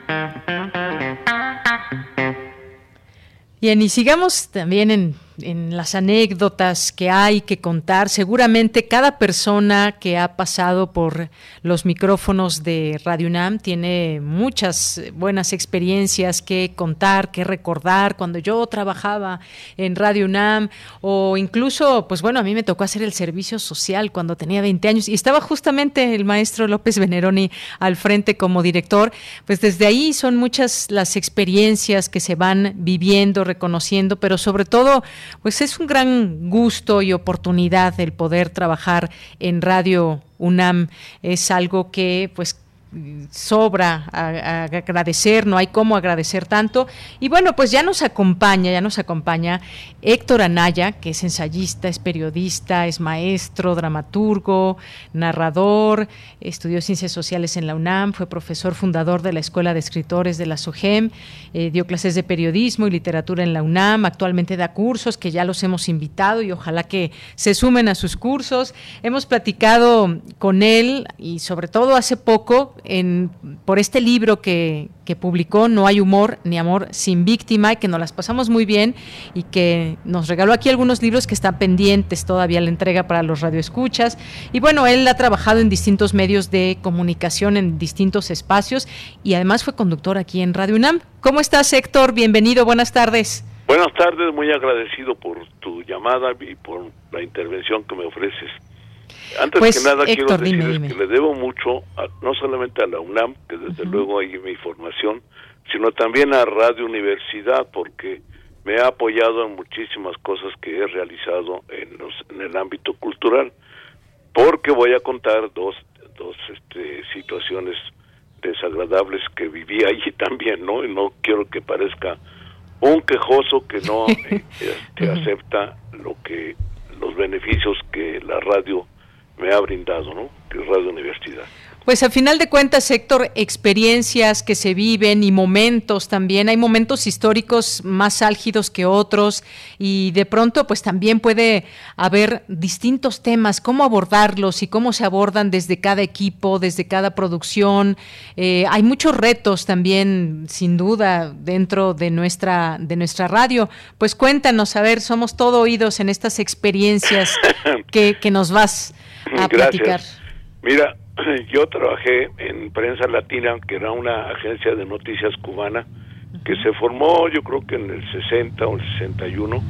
Bien, y sigamos también en en las anécdotas que hay que contar. Seguramente cada persona que ha pasado por los micrófonos de Radio UNAM tiene muchas buenas experiencias que contar, que recordar. Cuando yo trabajaba en Radio UNAM o incluso, pues bueno, a mí me tocó hacer el servicio social cuando tenía 20 años y estaba justamente el maestro López Veneroni al frente como director. Pues desde ahí son muchas las experiencias que se van viviendo, reconociendo, pero sobre todo pues es un gran gusto y oportunidad el poder trabajar en Radio UNAM. Es algo que pues sobra agradecer, no hay cómo agradecer tanto. Y bueno, pues ya nos acompaña, ya nos acompaña Héctor Anaya, que es ensayista, es periodista, es maestro, dramaturgo, narrador, estudió ciencias sociales en la UNAM, fue profesor fundador de la Escuela de Escritores de la SOGEM, eh, dio clases de periodismo y literatura en la UNAM, actualmente da cursos que ya los hemos invitado y ojalá que se sumen a sus cursos. Hemos platicado con él y sobre todo hace poco en, por este libro que, que, publicó, No hay humor ni amor sin víctima, y que nos las pasamos muy bien y que nos regaló aquí algunos libros que están pendientes todavía la entrega para los radioescuchas. Y bueno, él ha trabajado en distintos medios de comunicación, en distintos espacios y además fue conductor aquí en Radio UNAM. ¿Cómo estás, Héctor? Bienvenido, buenas tardes.
Buenas tardes, muy agradecido por tu llamada y por la intervención que me ofreces. Antes
pues,
que nada quiero decirles que le debo mucho, no solamente a la UNAM, que desde luego hay mi formación, sino también a Radio Universidad, porque me ha apoyado en muchísimas cosas que he realizado en, los, en el ámbito cultural, porque voy a contar dos, dos este, situaciones desagradables que viví [LAUGHS] allí también, ¿no? Y no quiero que parezca un quejoso que no [LAUGHS] este, acepta lo que los beneficios que la radio me ha brindado, ¿no? Que es Radio Universidad.
Pues al final de cuentas, Héctor, experiencias que se viven y momentos también. Hay momentos históricos más álgidos que otros y de pronto pues también puede haber distintos temas, cómo abordarlos y cómo se abordan desde cada equipo, desde cada producción. Eh, hay muchos retos también, sin duda, dentro de nuestra, de nuestra radio. Pues cuéntanos, a ver, somos todo oídos en estas experiencias [LAUGHS] que, que nos vas a platicar.
Mira, [CLEARS THROAT] yo trabajé en Prensa Latina, que era una agencia de noticias cubana, que se formó yo creo que en el 60 o el 61,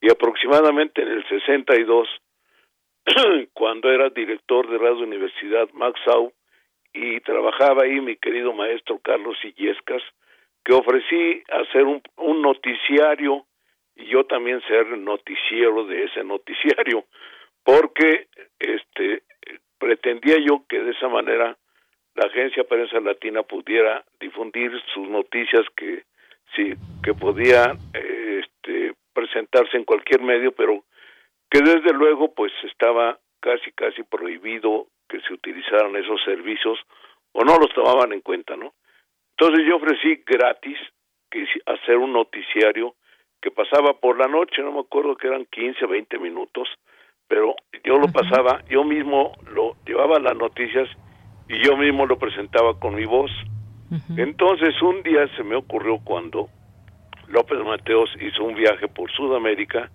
y aproximadamente en el 62, [CLEARS THROAT] cuando era director de Radio Universidad Max Sau, y trabajaba ahí mi querido maestro Carlos Illescas, que ofrecí hacer un, un noticiario y yo también ser noticiero de ese noticiario, porque este pretendía yo que de esa manera la agencia Prensa Latina pudiera difundir sus noticias que sí que podía eh, este, presentarse en cualquier medio, pero que desde luego pues estaba casi casi prohibido que se utilizaran esos servicios o no los tomaban en cuenta, ¿no? Entonces yo ofrecí gratis que hacer un noticiario que pasaba por la noche, no me acuerdo que eran 15, 20 minutos, pero yo lo pasaba, yo mismo lo llevaba las noticias y yo mismo lo presentaba con mi voz. Entonces un día se me ocurrió cuando López Mateos hizo un viaje por Sudamérica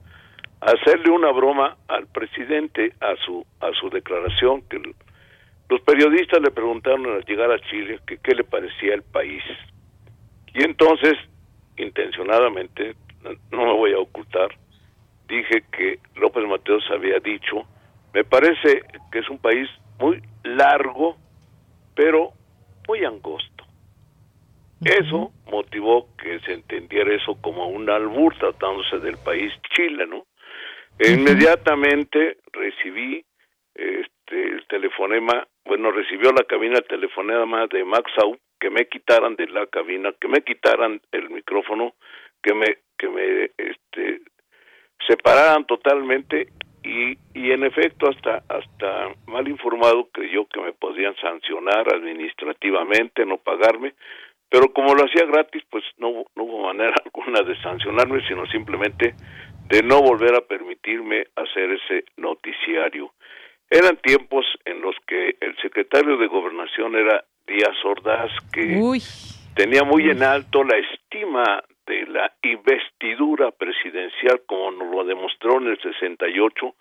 hacerle una broma al presidente a su a su declaración que los periodistas le preguntaron al llegar a Chile que qué le parecía el país. Y entonces, intencionadamente, no me voy a ocultar, dije que López Mateos había dicho, me parece que es un país muy largo, pero muy angosto. Eso motivó que se entendiera eso como un albur tratándose del país Chile, ¿no? E inmediatamente recibí este el telefonema, bueno, recibió la cabina el telefonema de Max Sau que me quitaran de la cabina, que me quitaran el micrófono, que me que me este separaran totalmente y, y en efecto hasta hasta mal informado creyó que me podían sancionar administrativamente, no pagarme, pero como lo hacía gratis, pues no, no hubo manera [LAUGHS] alguna de sancionarme, sino simplemente de no volver a permitirme hacer ese noticiario. Eran tiempos en los que el secretario de Gobernación era Díaz Ordaz, que tenía muy en alto la estima de la investidura presidencial como nos lo demostró en el 68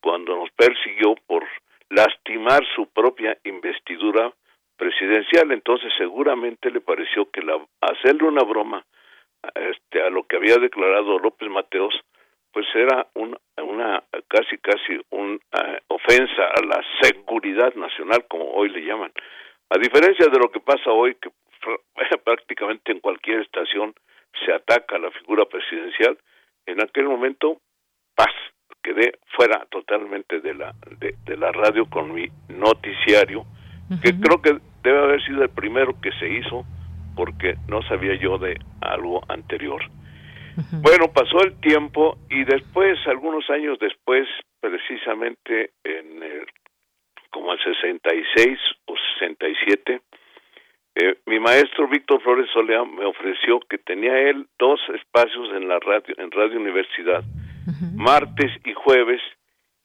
cuando nos persiguió por lastimar su propia investidura presidencial. Entonces seguramente le pareció que la, hacerle una broma este, a lo que había declarado López Mateos pues era una casi casi una eh, ofensa a la seguridad nacional como hoy le llaman. A diferencia de lo que pasa hoy que [LAUGHS] prácticamente en cualquier estación se ataca a la figura presidencial en aquel momento paz quedé fuera totalmente de la de, la radio con mi noticiario que creo que debe haber sido el primero que se hizo porque no sabía yo de algo anterior. Bueno, pasó el tiempo y después, algunos años después, precisamente en el, como el 66 o 67, eh, mi maestro Víctor Flores Solea me ofreció que tenía él dos espacios en la radio, en Radio Universidad, martes y jueves,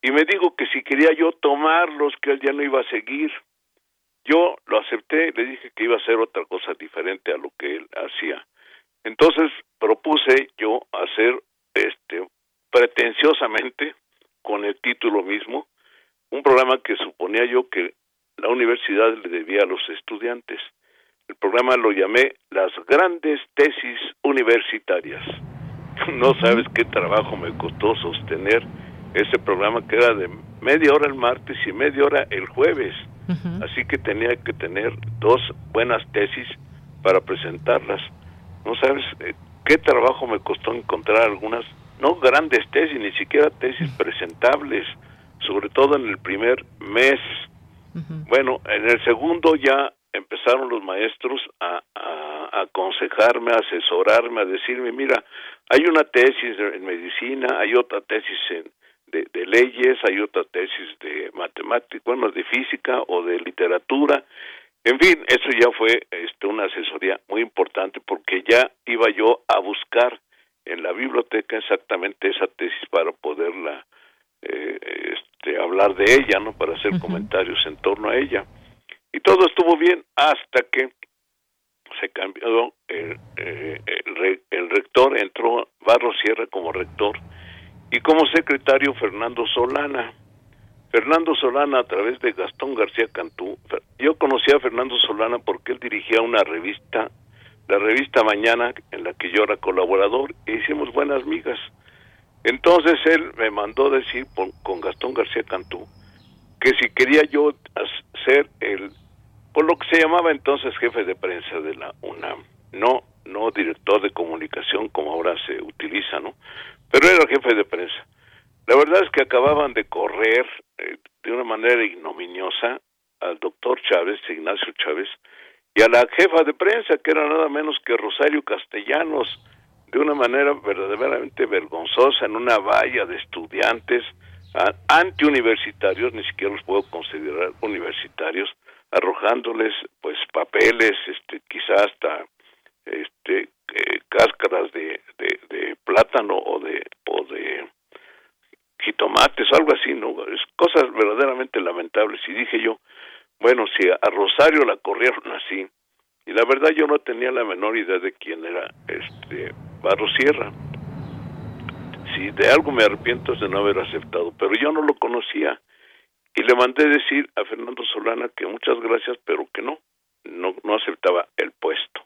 y me dijo que si quería yo tomarlos, que él ya no iba a seguir. Yo lo acepté, le dije que iba a hacer otra cosa diferente a lo que él hacía. Entonces propuse yo hacer este pretenciosamente con el título mismo un programa que suponía yo que la universidad le debía a los estudiantes. El programa lo llamé Las grandes tesis universitarias. [LAUGHS] No sabes qué trabajo me costó sostener ese programa que era de media hora el martes y media hora el jueves. Así que tenía que tener dos buenas tesis para presentarlas. No sabes eh, qué trabajo me costó encontrar algunas, no grandes tesis, ni siquiera tesis presentables, sobre todo en el primer mes. Bueno, en el segundo ya empezaron los maestros a, aconsejarme, a asesorarme, a decirme, mira, hay una tesis en medicina, hay otra tesis en, de, de, leyes, hay otra tesis de matemáticas, bueno, de física o de literatura, en fin, eso ya fue este, una asesoría muy importante porque ya iba yo a buscar en la biblioteca exactamente esa tesis para poderla eh, este, hablar de ella, ¿no? Para hacer comentarios en torno a ella. Y todo estuvo bien hasta que se cambió el, eh, el, el rector, entró Barro Sierra como rector y como secretario Fernando Solana Fernando Solana a través de Gastón García Cantú. Yo conocí a Fernando Solana porque él dirigía una revista, la revista Mañana, en la que yo era colaborador, e hicimos buenas migas. Entonces él me mandó decir con Gastón García Cantú que si quería yo ser el, por lo que se llamaba entonces jefe de prensa de la UNAM, no, no director de comunicación como ahora se utiliza, ¿no? Pero era jefe de prensa la verdad es que acababan de correr eh, de una manera ignominiosa al doctor Chávez, Ignacio Chávez, y a la jefa de prensa, que era nada menos que Rosario Castellanos, de una manera verdaderamente vergonzosa, en una valla de estudiantes antiuniversitarios, ni siquiera los puedo considerar universitarios, arrojándoles pues papeles, este, quizás hasta este, eh, cáscaras de, de, de plátano o de, o de jitomates algo así, ¿no? Es cosas verdaderamente lamentables. Y dije yo, bueno, si a Rosario la corrieron así, y la verdad yo no tenía la menor idea de quién era este Barro Sierra. Si de algo me arrepiento es de no haber aceptado, pero yo no lo conocía. Y le mandé decir a Fernando Solana que muchas gracias, pero que no, no, no aceptaba el puesto.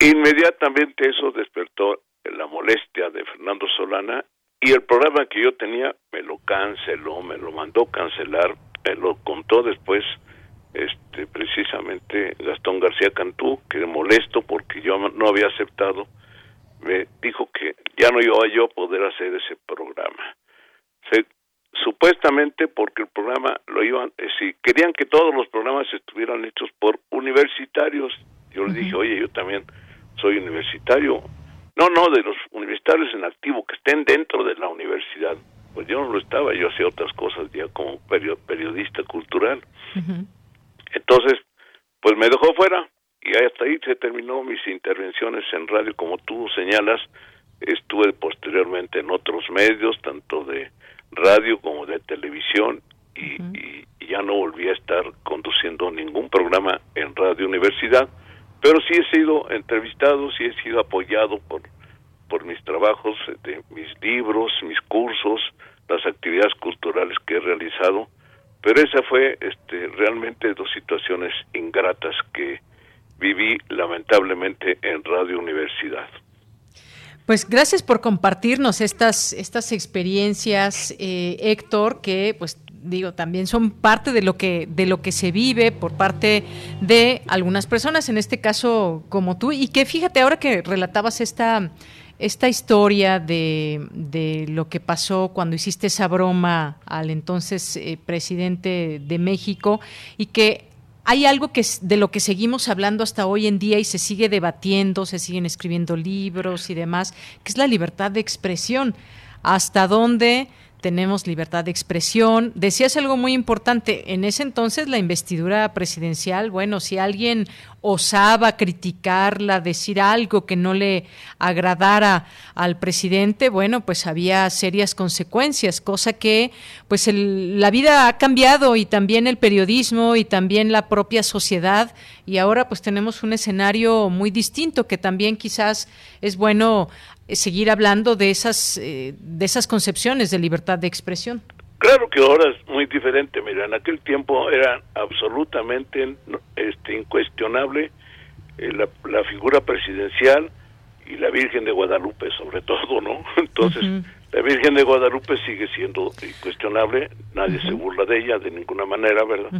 Inmediatamente eso despertó la molestia de Fernando Solana y el programa que yo tenía me lo canceló, me lo mandó cancelar, me lo contó después este precisamente Gastón García Cantú, que molesto porque yo no había aceptado, me dijo que ya no iba yo a poder hacer ese programa. Supuestamente porque el programa lo iban, eh, si querían que todos los programas estuvieran hechos por universitarios, yo le dije, oye, yo también soy universitario, no, no, de los universitarios en activo que estén dentro de la universidad. Pues yo no lo estaba, yo hacía otras cosas ya como periodista cultural. Entonces, pues me dejó fuera y hasta ahí se terminó mis intervenciones en radio, como tú señalas. Estuve posteriormente en otros medios, tanto de radio como de televisión, y, y ya no volví a estar conduciendo ningún programa en Radio Universidad pero sí he sido entrevistado, sí he sido apoyado por, por mis trabajos, de mis libros, mis cursos, las actividades culturales que he realizado, pero esa fue este, realmente dos situaciones ingratas que viví lamentablemente en Radio Universidad.
Pues gracias por compartirnos estas, estas experiencias, eh, Héctor, que pues digo también son parte de lo que de lo que se vive por parte de algunas personas, en este caso como tú, y que fíjate ahora que relatabas esta esta historia de, de lo que pasó cuando hiciste esa broma al entonces eh, presidente de México y que hay algo que de lo que seguimos hablando hasta hoy en día y se sigue debatiendo, se siguen escribiendo libros y demás, que es la libertad de expresión. ¿Hasta dónde tenemos libertad de expresión. Decías algo muy importante, en ese entonces la investidura presidencial, bueno, si alguien osaba criticarla, decir algo que no le agradara al presidente, bueno, pues había serias consecuencias, cosa que pues la vida ha cambiado y también el periodismo y también la propia sociedad y ahora pues tenemos un escenario muy distinto que también quizás es bueno eh, seguir hablando de esas, eh, de esas concepciones de libertad de expresión.
Claro que ahora es muy diferente, mira, en aquel tiempo era absolutamente este, incuestionable eh, la, figura presidencial y la Virgen de Guadalupe sobre [LAUGHS] todo, ¿no? Entonces, la Virgen de Guadalupe sigue siendo incuestionable, nadie se burla de ella de ninguna manera, ¿verdad?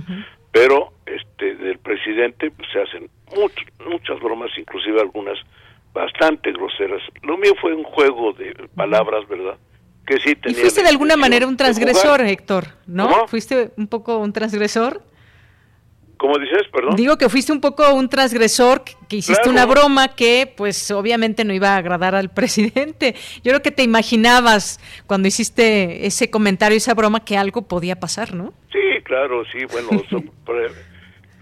Pero este del presidente pues, se hacen muchas bromas, inclusive algunas bastante groseras. Lo mío fue un juego de palabras, ¿verdad?
Que sí tenía. Y fuiste de alguna manera un transgresor, Héctor, ¿no? ¿Fuiste un poco un transgresor?
¿Cómo dices, perdón?
Digo que fuiste un poco un transgresor, que, hiciste una broma que, pues, obviamente no iba a agradar al [LAUGHS] presidente. Yo creo que te imaginabas cuando hiciste ese comentario, esa broma, que algo podía pasar, ¿no?
Sí, claro, sí, bueno, [LAUGHS]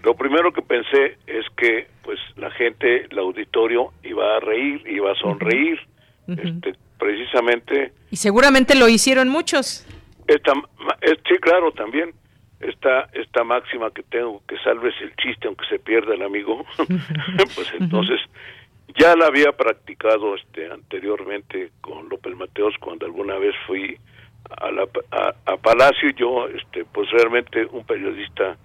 lo primero que pensé es que pues la gente, el auditorio iba a reír, iba a sonreír, este, precisamente.
Y seguramente lo hicieron muchos.
Esta, sí, claro, también. Esta, esta máxima que tengo, que salves el chiste aunque se pierda el amigo, [LAUGHS] pues entonces ya la había practicado este anteriormente con López Mateos cuando alguna vez fui a, la, a, a Palacio yo este pues realmente un periodista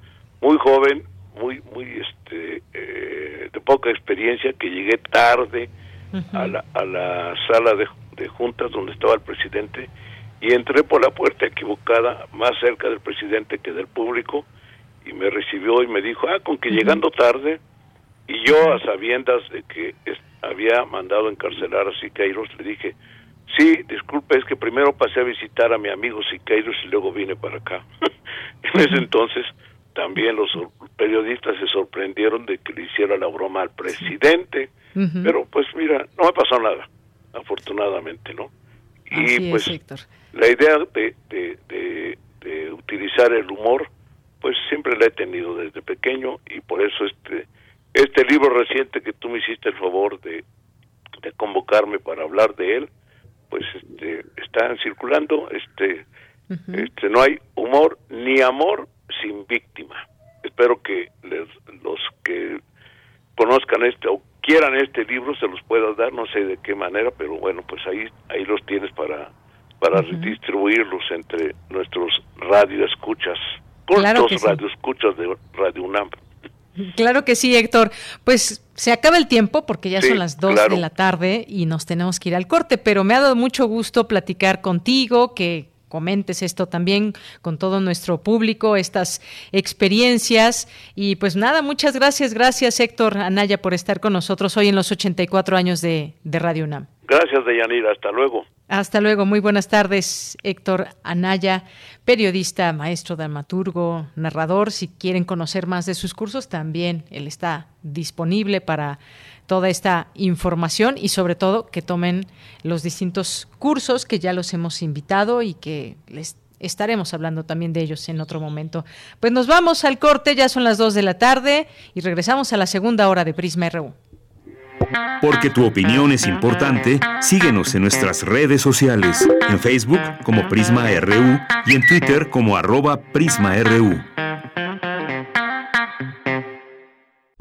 muy joven muy muy este eh, de poca experiencia que llegué tarde a, la, a la sala de, de juntas donde estaba el presidente y entré por la puerta equivocada más cerca del presidente que del público y me recibió y me dijo ah con que llegando tarde y yo a sabiendas de que había mandado encarcelar a Siqueiros le dije sí disculpe es que primero pasé a visitar a mi amigo Siqueiros y luego vine para acá [LAUGHS] en ese entonces también los periodistas se sorprendieron de que le hiciera la broma al presidente, pero pues mira, no me pasó nada, afortunadamente, ¿no? Y pues la idea de, de, de, utilizar el humor, pues siempre la he tenido desde pequeño y por eso este este libro reciente que tú me hiciste el favor de, de convocarme para hablar de él, pues este, están circulando, este, este no hay humor ni amor sin víctima. Espero que los que conozcan este o quieran este libro se los pueda dar, no sé de qué manera, pero bueno, pues ahí ahí los tienes para para distribuirlos entre nuestros radioescuchas, claro radio radioescuchas de Radio UNAM.
Claro que sí, Héctor. Pues se acaba el tiempo porque ya son las dos de la tarde y nos tenemos que ir al corte, pero me ha dado mucho gusto platicar contigo, que comentes esto también con todo nuestro público, estas experiencias. Y pues nada, muchas gracias, gracias Héctor Anaya por estar con nosotros hoy en los 84 años de, de Radio UNAM.
Gracias, Deyanira, hasta luego.
Hasta luego, muy buenas tardes, Héctor Anaya, periodista, maestro, dramaturgo, narrador. Si quieren conocer más de sus cursos, también él está disponible para toda esta información y sobre todo que tomen los distintos cursos que ya los hemos invitado y que les estaremos hablando también de ellos en otro momento. Pues nos vamos al corte, ya son las 2 de la tarde y regresamos a la segunda hora de Prisma RU.
Porque tu opinión es importante, síguenos en nuestras redes sociales, en Facebook como Prisma RU y en Twitter como arroba PrismaRU.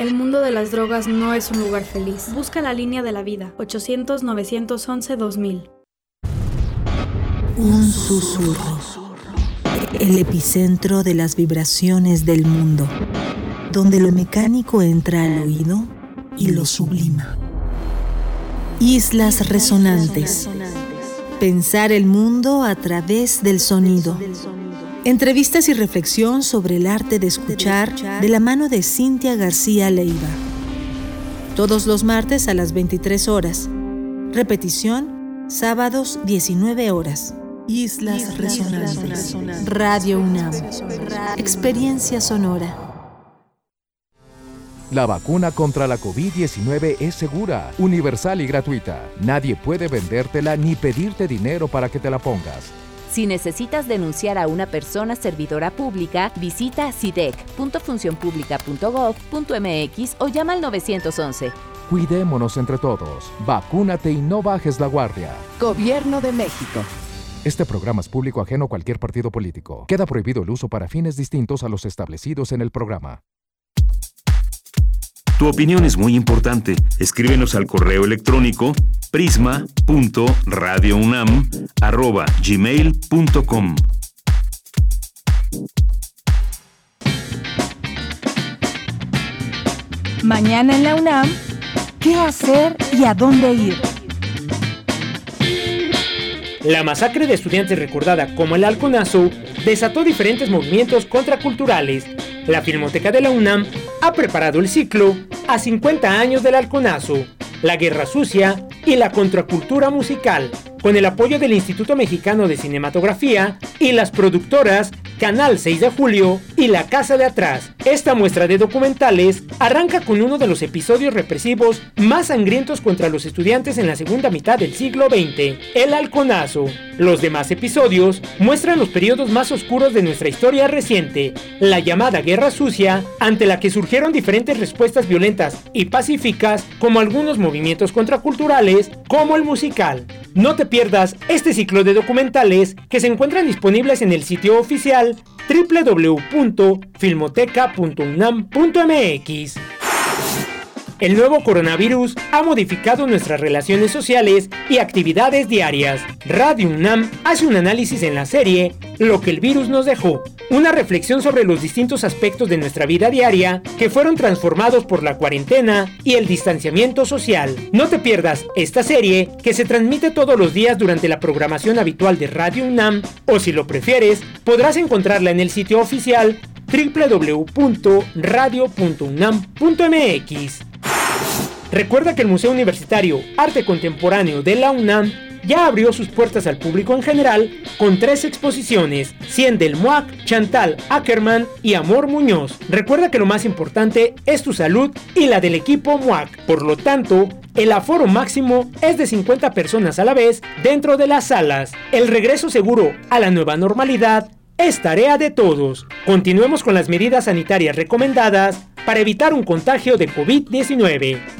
El mundo de las drogas no es un lugar feliz. Busca la línea de la vida. 800-911-2000.
Un susurro. El epicentro de las vibraciones del mundo. Donde lo mecánico entra al oído y lo sublima. Islas resonantes. Pensar el mundo a través del sonido. Entrevistas y reflexión sobre el arte de escuchar de la mano de Cintia García Leiva. Todos los martes a las 23 horas. Repetición, sábados 19 horas. Islas, Resonantes. Radio UNAM. Experiencia sonora.
La vacuna contra la COVID-19 es segura, universal y gratuita. Nadie puede vendértela ni pedirte dinero para que te la pongas.
Si necesitas denunciar a una persona servidora pública, visita sidec.funcionpublica.gov.mx o llama al 911.
Cuidémonos entre todos. Vacúnate y no bajes la guardia.
Gobierno de México.
Este programa es público ajeno a cualquier partido político. Queda prohibido el uso para fines distintos a los establecidos en el programa.
Tu opinión es muy importante. Escríbenos al correo electrónico prisma.radiounam@gmail.com.
Mañana en la UNAM, ¿qué hacer y a dónde ir?
La masacre de estudiantes recordada como el Halconazo desató diferentes movimientos contraculturales. La Filmoteca de la UNAM ha preparado el ciclo a 50 años del Halconazo, la Guerra Sucia y la Contracultura Musical, con el apoyo del Instituto Mexicano de Cinematografía y las productoras Canal 6 de Julio y La Casa de Atrás. Esta muestra de documentales arranca con uno de los episodios represivos más sangrientos contra los estudiantes en la segunda mitad del siglo XX, el halconazo. Los demás episodios muestran los periodos más oscuros de nuestra historia reciente, la llamada Guerra Sucia, ante la que surgieron diferentes respuestas violentas y pacíficas, como algunos movimientos contraculturales, como el musical. No te pierdas este ciclo de documentales que se encuentran disponibles en el sitio oficial www.filmoteca.unam.mx. El nuevo coronavirus ha modificado nuestras relaciones sociales y actividades diarias. Radio UNAM hace un análisis en la serie Lo que el virus nos dejó, una reflexión sobre los distintos aspectos de nuestra vida diaria que fueron transformados por la cuarentena y el distanciamiento social. No te pierdas esta serie que se transmite todos los días durante la programación habitual de Radio UNAM o si lo prefieres, podrás encontrarla en el sitio oficial www.radio.unam.mx. Recuerda que el Museo Universitario Arte Contemporáneo de la UNAM ya abrió sus puertas al público en general con tres exposiciones, 100 del MUAC, Chantal Ackerman y Amor Muñoz. Recuerda que lo más importante es tu salud y la del equipo MUAC. Por lo tanto, el aforo máximo es de 50 personas a la vez dentro de las salas. El regreso seguro a la nueva normalidad es tarea de todos. Continuemos con las medidas sanitarias recomendadas para evitar un contagio de COVID-19.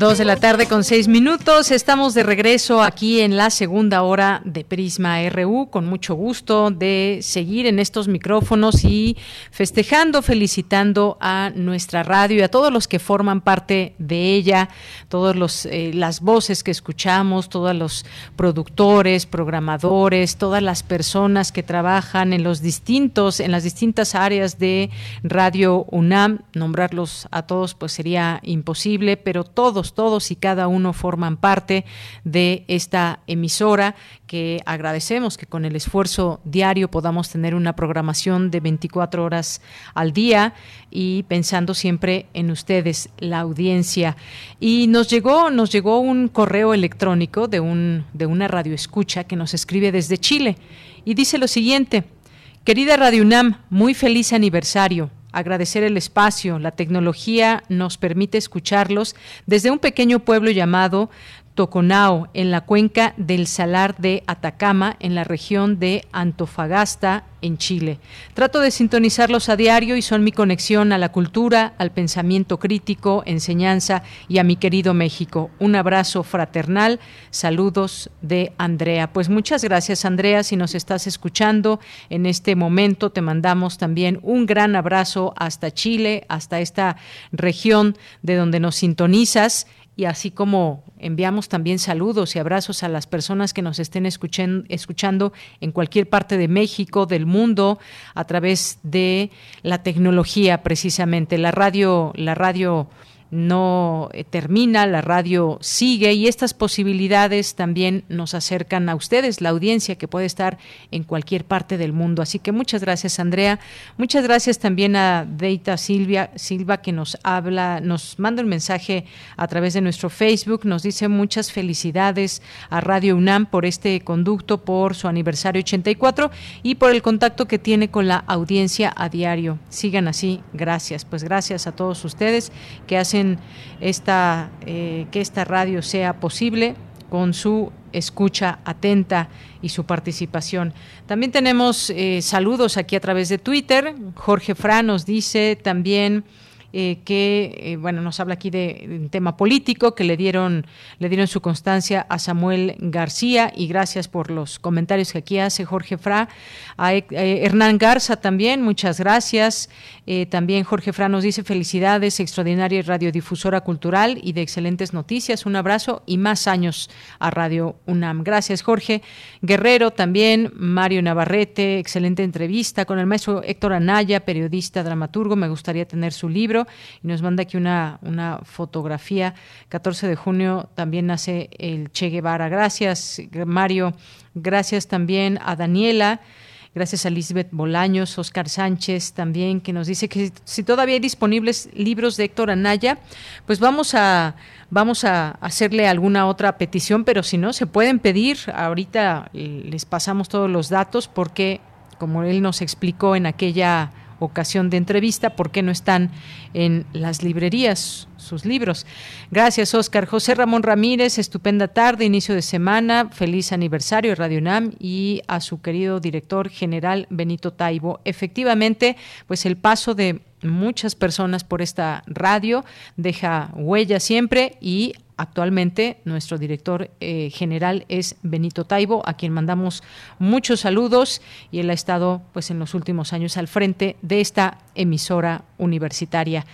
Dos de la tarde con seis minutos. Estamos de regreso aquí en la segunda hora de Prisma RU, con mucho gusto de seguir en estos micrófonos y festejando, felicitando a nuestra radio y a todos los que forman parte de ella, todas eh, las voces que escuchamos, todos los productores, programadores, todas las personas que trabajan en los distintos, en las distintas áreas de Radio UNAM. Nombrarlos a todos, pues sería imposible, pero todos todos, y cada uno forman parte de esta emisora que agradecemos que con el esfuerzo diario podamos tener una programación de 24 horas al día y pensando siempre en ustedes, la audiencia. Y nos llegó, nos llegó un correo electrónico de un de una radio escucha que nos escribe desde Chile y dice lo siguiente: Querida Radio UNAM, muy feliz aniversario agradecer el espacio. La tecnología nos permite escucharlos desde un pequeño pueblo llamado Toconao, en la cuenca del Salar de Atacama, en la región de Antofagasta, en Chile. Trato de sintonizarlos a diario y son mi conexión a la cultura, al pensamiento crítico, enseñanza y a mi querido México. Un abrazo fraternal. Saludos de Andrea. Pues muchas gracias, Andrea. Si nos estás escuchando en este momento, te mandamos también un gran abrazo hasta Chile, hasta esta región de donde nos sintonizas y así como enviamos también saludos y abrazos a las personas que nos estén escuchando en cualquier parte de México, del mundo, a través de la tecnología precisamente. La radio, la radio no eh, termina, la radio sigue y estas posibilidades también nos acercan a ustedes, la audiencia que puede estar en cualquier parte del mundo. Así que muchas gracias, Andrea. Muchas gracias también a Deita Silvia, Silva que nos habla, nos manda un mensaje a través de nuestro Facebook, nos dice muchas felicidades a Radio UNAM por este conducto, por su aniversario 84 y por el contacto que tiene con la audiencia a diario. Sigan así, gracias. Pues gracias a todos ustedes que hacen esta, eh, que esta radio sea posible con su escucha atenta y su participación. También tenemos eh, saludos aquí a través de Twitter. Jorge Fra nos dice también eh, que eh, bueno nos habla aquí de, un tema político que le dieron le dieron su constancia a Samuel García. Y gracias por los comentarios que aquí hace Jorge Fra. A eh, Hernán Garza también muchas gracias. También Jorge Fra nos dice felicidades extraordinaria radiodifusora cultural y de excelentes noticias. Un abrazo y más años a Radio UNAM. Gracias Jorge. Guerrero también Mario Navarrete excelente entrevista con el maestro Héctor Anaya periodista dramaturgo. Me gustaría tener su libro y nos manda aquí una, una fotografía. 14 de junio también nace el Che Guevara. Gracias, Mario. Gracias también a Daniela. Gracias a Lisbeth Bolaños, Oscar Sánchez también, que nos dice que si todavía hay disponibles libros de Héctor Anaya, pues vamos a, vamos a hacerle alguna otra petición, pero si no, se pueden pedir. Ahorita les pasamos todos los datos porque, como él nos explicó en aquella ocasión de entrevista, ¿por qué no están en las librerías sus libros? Gracias, Oscar. José Ramón Ramírez, estupenda tarde, inicio de semana, feliz aniversario Radio NAM y a su querido director general Benito Taibo. Efectivamente, pues el paso de muchas personas por esta radio deja huella siempre y Actualmente nuestro director eh, general es Benito Taibo, a quien mandamos muchos saludos y él ha estado pues en los últimos años al frente de esta emisora universitaria.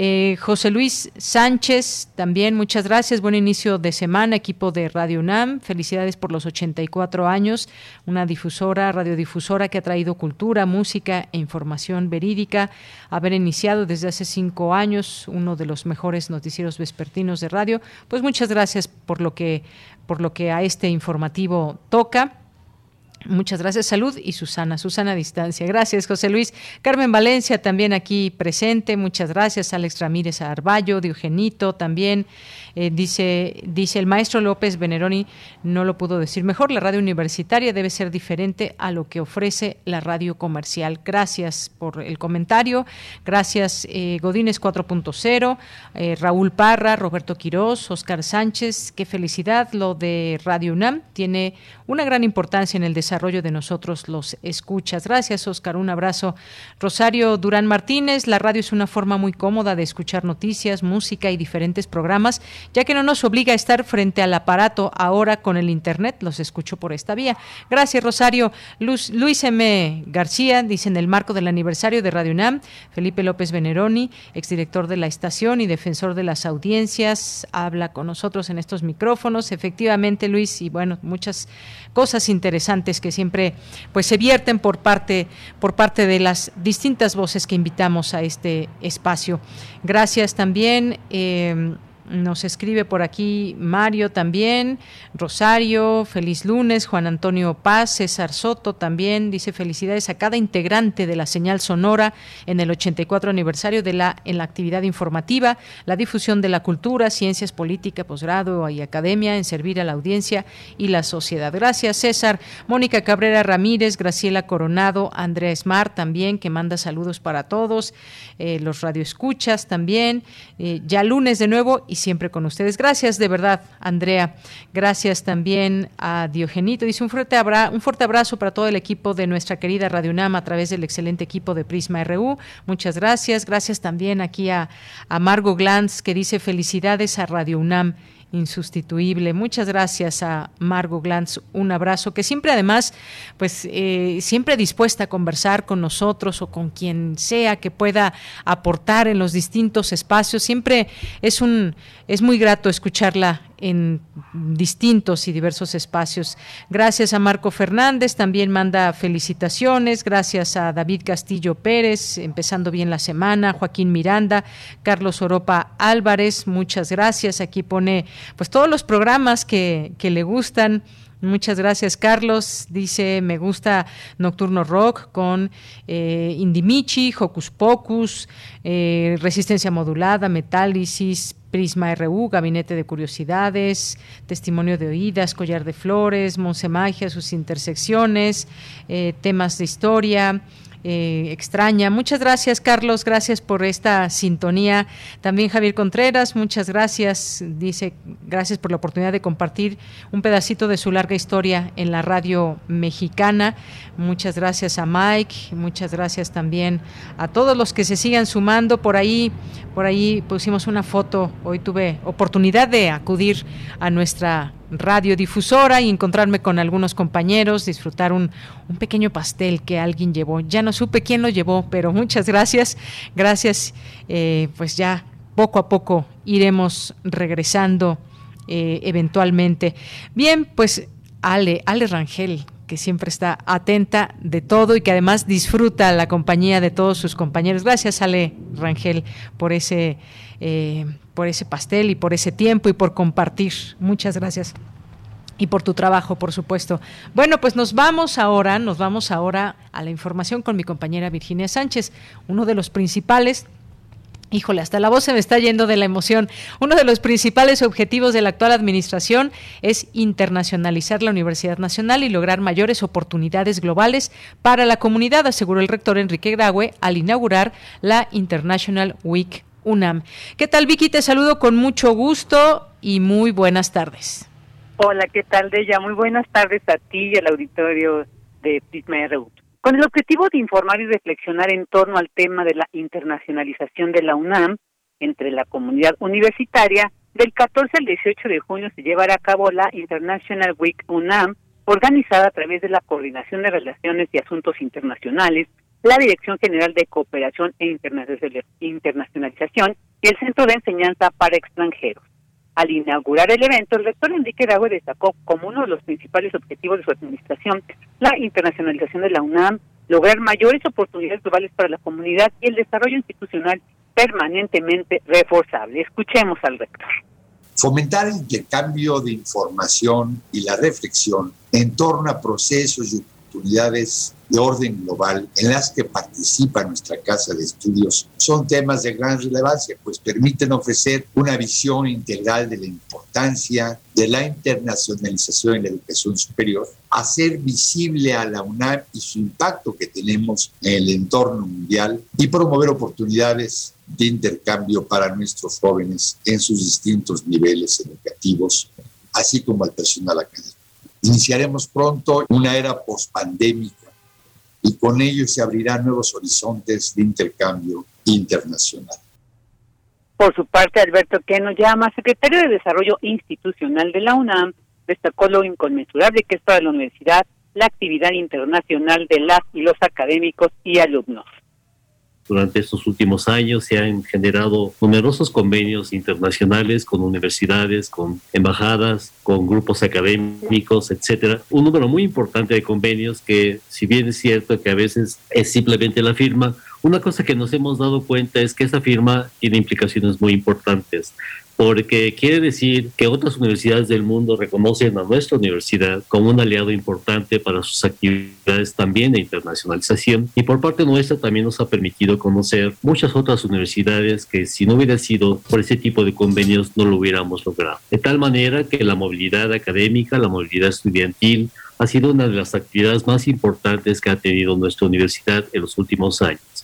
Eh, José Luis Sánchez, también muchas gracias. Buen inicio de semana, equipo de Radio UNAM. Felicidades por los 84 años. Una difusora, radiodifusora que ha traído cultura, música e información verídica. Haber iniciado desde hace cinco años uno de los mejores noticieros vespertinos de radio. Pues muchas gracias por lo que, por lo que a este informativo toca. Muchas gracias, Salud y Susana, Susana distancia. Gracias, José Luis. Carmen Valencia también aquí presente. Muchas gracias, Alex Ramírez Arballo, Diogenito también. Eh, dice, dice el maestro López Veneroni, no lo pudo decir mejor, la radio universitaria debe ser diferente a lo que ofrece la radio comercial. Gracias por el comentario. Gracias, eh, Godínez 4.0, eh, Raúl Parra, Roberto Quirós, Oscar Sánchez. Qué felicidad lo de Radio UNAM. Tiene una gran importancia en el desarrollo de nosotros los escuchas. Gracias, Oscar. Un abrazo. Rosario Durán Martínez, la radio es una forma muy cómoda de escuchar noticias, música y diferentes programas, ya que no nos obliga a estar frente al aparato ahora con el Internet. Los escucho por esta vía. Gracias, Rosario. Luis M. García dice en el marco del aniversario de Radio UNAM, Felipe López Veneroni, exdirector de la estación y defensor de las audiencias, habla con nosotros en estos micrófonos. Efectivamente, Luis, y bueno, muchas cosas interesantes que siempre pues se vierten por parte por parte de las distintas voces que invitamos a este espacio. Gracias también. Eh, nos escribe por aquí Mario también, Rosario, feliz lunes, Juan Antonio Paz, César Soto también, dice felicidades a cada integrante de la señal sonora en el 84 aniversario de la, en la actividad informativa, la difusión de la cultura, ciencias, política, posgrado y academia en servir a la audiencia y la sociedad. Gracias César, Mónica Cabrera Ramírez, Graciela Coronado, Andrea Smart también, que manda saludos para todos, eh, los radioescuchas también, eh, ya lunes de nuevo y siempre con ustedes. Gracias de verdad, Andrea. Gracias también a Diogenito. Dice un fuerte, abrazo, un fuerte abrazo para todo el equipo de nuestra querida Radio UNAM a través del excelente equipo de Prisma RU. Muchas gracias. Gracias también aquí a, a Margo Glantz que dice felicidades a Radio UNAM insustituible. Muchas gracias a Margo Glantz, un abrazo, que siempre además, pues eh, siempre dispuesta a conversar con nosotros o con quien sea que pueda aportar en los distintos espacios. Siempre es un, es muy grato escucharla en distintos y diversos espacios. Gracias a Marco Fernández, también manda felicitaciones. Gracias a David Castillo Pérez, empezando bien la semana. Joaquín Miranda, Carlos Oropa Álvarez, muchas gracias. Aquí pone pues todos los programas que, que le gustan. Muchas gracias, Carlos. Dice, me gusta Nocturno Rock con eh, Indimichi, Hocus Pocus, eh, Resistencia Modulada, Metálisis, Prisma RU, Gabinete de Curiosidades, Testimonio de Oídas, Collar de Flores, Monse Magia, sus intersecciones, eh, temas de historia, eh, extraña. Muchas gracias, Carlos. Gracias por esta sintonía. También Javier Contreras, muchas gracias. Dice, gracias por la oportunidad de compartir un pedacito de su larga historia en la radio mexicana. Muchas gracias a Mike. Muchas gracias también a todos los que se sigan sumando por ahí. Por ahí pusimos una foto. Hoy tuve oportunidad de acudir a nuestra radiodifusora y encontrarme con algunos compañeros, disfrutar un, un, pequeño pastel que alguien llevó. Ya no supe quién lo llevó, pero muchas gracias. Gracias. Eh, pues ya poco a poco iremos regresando eh, eventualmente. Bien, pues Ale, Ale Rangel, que siempre está atenta de todo y que además disfruta la compañía de todos sus compañeros. Gracias, Ale Rangel, por ese eh, por ese pastel y por ese tiempo y por compartir. Muchas gracias. Y por tu trabajo, por supuesto. Bueno, pues nos vamos ahora, nos vamos ahora a la información con mi compañera Virginia Sánchez, uno de los principales Híjole, hasta la voz se me está yendo de la emoción. Uno de los principales objetivos de la actual administración es internacionalizar la Universidad Nacional y lograr mayores oportunidades globales para la comunidad, aseguró el rector Enrique Graue al inaugurar la International Week UNAM. ¿Qué tal, Vicky? Te saludo con mucho gusto y muy buenas tardes.
Hola, ¿qué tal, Deya? Muy buenas tardes a ti y al auditorio de Prisma. Con el objetivo de informar y reflexionar en torno al tema de la internacionalización de la UNAM entre la comunidad universitaria, del 14 al 18 de junio se llevará a cabo la International Week UNAM, organizada a través de la Coordinación de Relaciones y Asuntos Internacionales la Dirección General de Cooperación e Internacionalización y el Centro de Enseñanza para Extranjeros. Al inaugurar el evento, el rector Enrique Dago destacó como uno de los principales objetivos de su administración la internacionalización de la UNAM, lograr mayores oportunidades globales para la comunidad y el desarrollo institucional permanentemente reforzable. Escuchemos al rector.
Fomentar el intercambio de información y la reflexión en torno a procesos y oportunidades de orden global en las que participa nuestra Casa de Estudios son temas de gran relevancia, pues permiten ofrecer una visión integral de la importancia de la internacionalización en la educación superior, hacer visible a la UNAM y su impacto que tenemos en el entorno mundial y promover oportunidades de intercambio para nuestros jóvenes en sus distintos niveles educativos, así como al personal académico. Iniciaremos pronto una era pospandémica y con ello se abrirán nuevos horizontes de intercambio internacional.
Por su parte, Alberto Queno Llama, secretario de Desarrollo Institucional de la UNAM, destacó lo inconmensurable que es para la universidad la actividad internacional de las y los académicos y alumnos.
Durante estos últimos años se han generado numerosos convenios internacionales con universidades, con embajadas, con grupos académicos, etcétera. Un número muy importante de convenios que, si bien es cierto que a veces es simplemente la firma, una cosa que nos hemos dado cuenta es que esa firma tiene implicaciones muy importantes porque quiere decir que otras universidades del mundo reconocen a nuestra universidad como un aliado importante para sus actividades también de internacionalización y por parte nuestra también nos ha permitido conocer muchas otras universidades que si no hubiera sido por ese tipo de convenios no lo hubiéramos logrado. De tal manera que la movilidad académica, la movilidad estudiantil, ha sido una de las actividades más importantes que ha tenido nuestra universidad en los últimos años.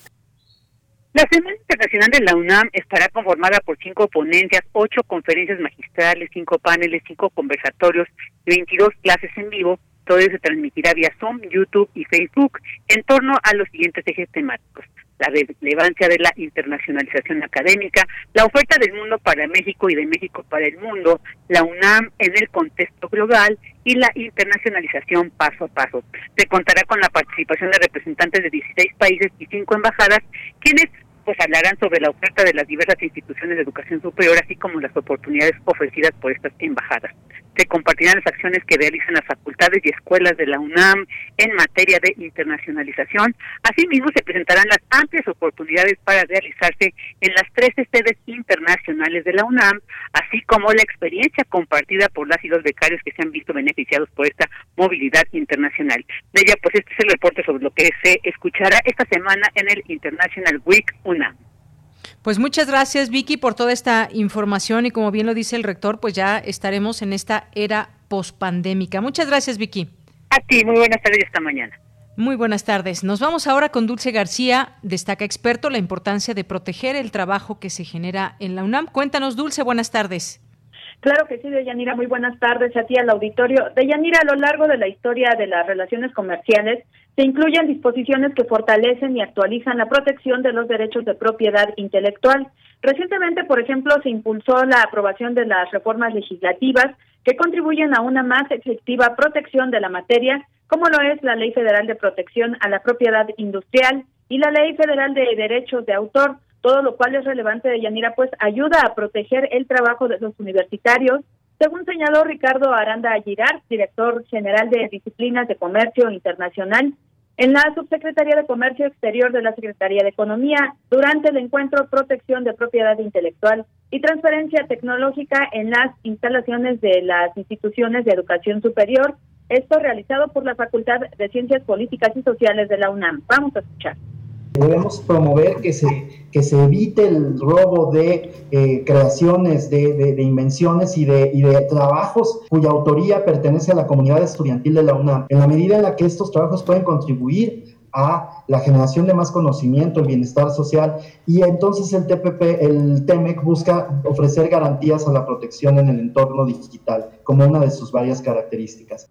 La Semana Internacional de la UNAM estará conformada por cinco ponencias, ocho conferencias magistrales, cinco paneles, cinco conversatorios y 22 clases en vivo. Todo se transmitirá vía Zoom, YouTube y Facebook en torno a los siguientes ejes temáticos la relevancia de la internacionalización académica, la oferta del mundo para México y de México para el mundo, la UNAM en el contexto global y la internacionalización paso a paso. Se contará con la participación de representantes de 16 países y 5 embajadas, quienes pues hablarán sobre la oferta de las diversas instituciones de educación superior, así como las oportunidades ofrecidas por estas embajadas se compartirán las acciones que realizan las facultades y escuelas de la UNAM en materia de internacionalización. Asimismo, se presentarán las amplias oportunidades para realizarse en las 13 sedes internacionales de la UNAM, así como la experiencia compartida por las y los becarios que se han visto beneficiados por esta movilidad internacional. De ella, pues este es el reporte sobre lo que se escuchará esta semana en el International Week
Pues muchas gracias Vicky por toda esta información y como bien lo dice el rector, pues ya estaremos en esta era pospandémica. Muchas gracias Vicky.
A ti, muy buenas tardes esta mañana.
Muy buenas tardes. Nos vamos ahora con Dulce García. Destaca experto la importancia de proteger el trabajo que se genera en la UNAM. Cuéntanos, Dulce, buenas tardes.
Claro que sí, Deyanira, muy buenas tardes a ti al auditorio. Deyanira, a lo largo de la historia de las relaciones comerciales, se incluyen disposiciones que fortalecen y actualizan la protección de los derechos de propiedad intelectual. Recientemente, por ejemplo, se impulsó la aprobación de las reformas legislativas que contribuyen a una más efectiva protección de la materia, como lo es la Ley Federal de Protección a la Propiedad Industrial y la Ley Federal de Derechos de Autor, todo lo cual es relevante de Yanira, pues ayuda a proteger el trabajo de los universitarios, según señaló Ricardo Aranda Aguilar, director general de Disciplinas de Comercio Internacional, en la Subsecretaría de Comercio Exterior de la Secretaría de Economía, durante el encuentro Protección de Propiedad Intelectual y Transferencia Tecnológica en las instalaciones de las instituciones de educación superior, esto realizado por la Facultad de Ciencias Políticas y Sociales de la UNAM. Vamos a escuchar.
Debemos promover que se, que se evite el robo de eh, creaciones, de, de, invenciones y de, y de trabajos cuya autoría pertenece a la comunidad estudiantil de la UNAM. En la medida en la que estos trabajos pueden contribuir a la generación de más conocimiento, el bienestar social, y entonces el TPP, el TEMEC busca ofrecer garantías a la protección en el entorno digital como una de sus varias características.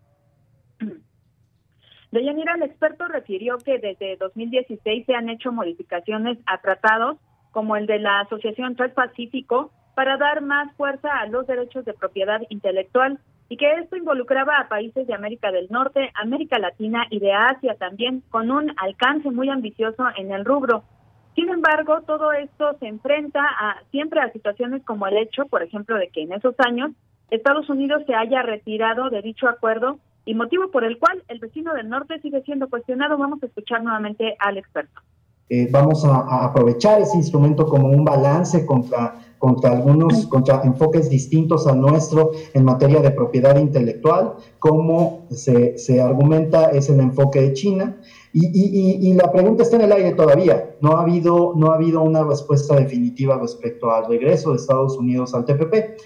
Deyanira, el experto refirió que desde 2016 se han hecho modificaciones a tratados como el de la Asociación Transpacífico para dar más fuerza a los derechos de propiedad intelectual y que esto involucraba a países de América del Norte, América Latina y de Asia también, con un alcance muy ambicioso en el rubro. Sin embargo, todo esto se enfrenta a, siempre a situaciones como el hecho, por ejemplo, de que en esos años Estados Unidos se haya retirado de dicho acuerdo y motivo por el cual el vecino del norte sigue siendo cuestionado. Vamos a escuchar nuevamente al experto.
Eh, vamos a, aprovechar ese instrumento como un balance contra, contra algunos contra enfoques distintos al nuestro en materia de propiedad intelectual, como se, se argumenta es el enfoque de China. Y, y, y, la pregunta está en el aire todavía. No ha, habido, no ha habido una respuesta definitiva respecto al regreso de Estados Unidos al TPP.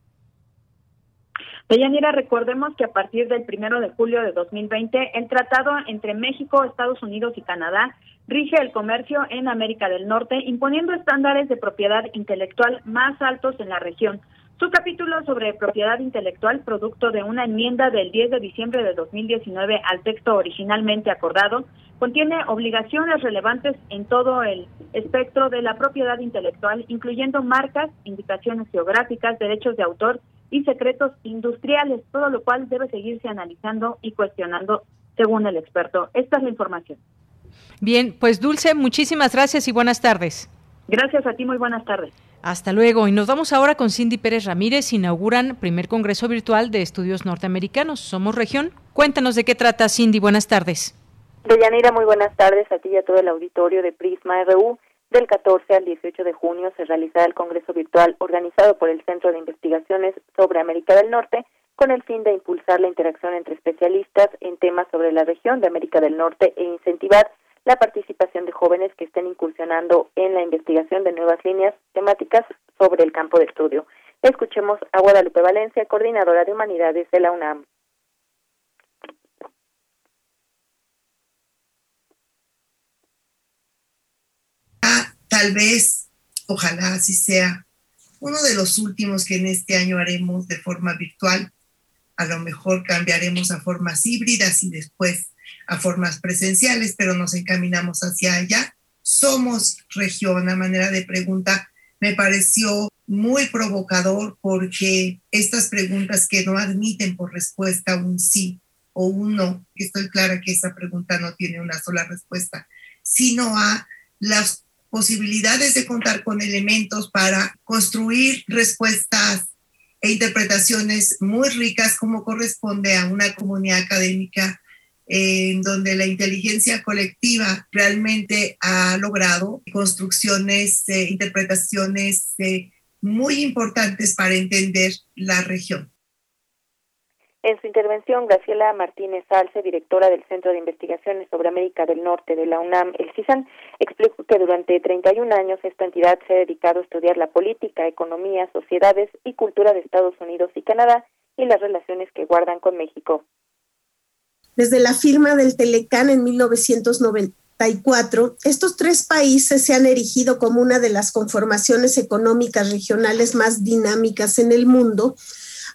Deyanira, recordemos que a partir del primero de julio de 2020, el tratado entre México, Estados Unidos y Canadá rige el comercio en América del Norte, imponiendo estándares de propiedad intelectual más altos en la región. Su capítulo sobre propiedad intelectual, producto de una enmienda del 10 de diciembre de 2019 al texto originalmente acordado, contiene obligaciones relevantes en todo el espectro de la propiedad intelectual, incluyendo marcas, indicaciones geográficas, derechos de autor y secretos industriales, todo lo cual debe seguirse analizando y cuestionando según el experto. Esta es la información.
Bien, pues Dulce, muchísimas gracias y buenas tardes.
Gracias a ti, muy buenas tardes.
Hasta luego. Y nos vamos ahora con Cindy Pérez Ramírez. Inauguran primer Congreso Virtual de Estudios Norteamericanos. Somos región. Cuéntanos de qué trata, Cindy. Buenas tardes.
Deyanira, muy buenas tardes a ti y a todo el auditorio de Prisma RU. Del 14 al 18 de junio se realizará el Congreso Virtual organizado por el Centro de Investigaciones sobre América del Norte con el fin de impulsar la interacción entre especialistas en temas sobre la región de América del Norte e incentivar la participación de jóvenes que estén incursionando en la investigación de nuevas líneas temáticas sobre el campo de estudio. Escuchemos a Guadalupe Valencia, coordinadora de humanidades de la UNAM.
Tal vez, ojalá así sea, uno de los últimos que en este año haremos de forma virtual. A lo mejor cambiaremos a formas híbridas y después a formas presenciales, pero nos encaminamos hacia allá. Somos región, a manera de pregunta, me pareció muy provocador porque estas preguntas que no admiten por respuesta un sí o un no, estoy clara que esa pregunta no tiene una sola respuesta, sino a las posibilidades de contar con elementos para construir respuestas e interpretaciones muy ricas como corresponde a una comunidad académica en donde la inteligencia colectiva realmente ha logrado construcciones, eh, interpretaciones eh, muy importantes para entender la región.
En su intervención, Graciela Martínez Alce, directora del Centro de Investigaciones sobre América del Norte de la UNAM, el CISAN, explicó que durante 31 años esta entidad se ha dedicado a estudiar la política, economía, sociedades y cultura de Estados Unidos y Canadá y las relaciones que guardan con México.
Desde la firma del Telecán en 1994, estos tres países se han erigido como una de las conformaciones económicas regionales más dinámicas en el mundo,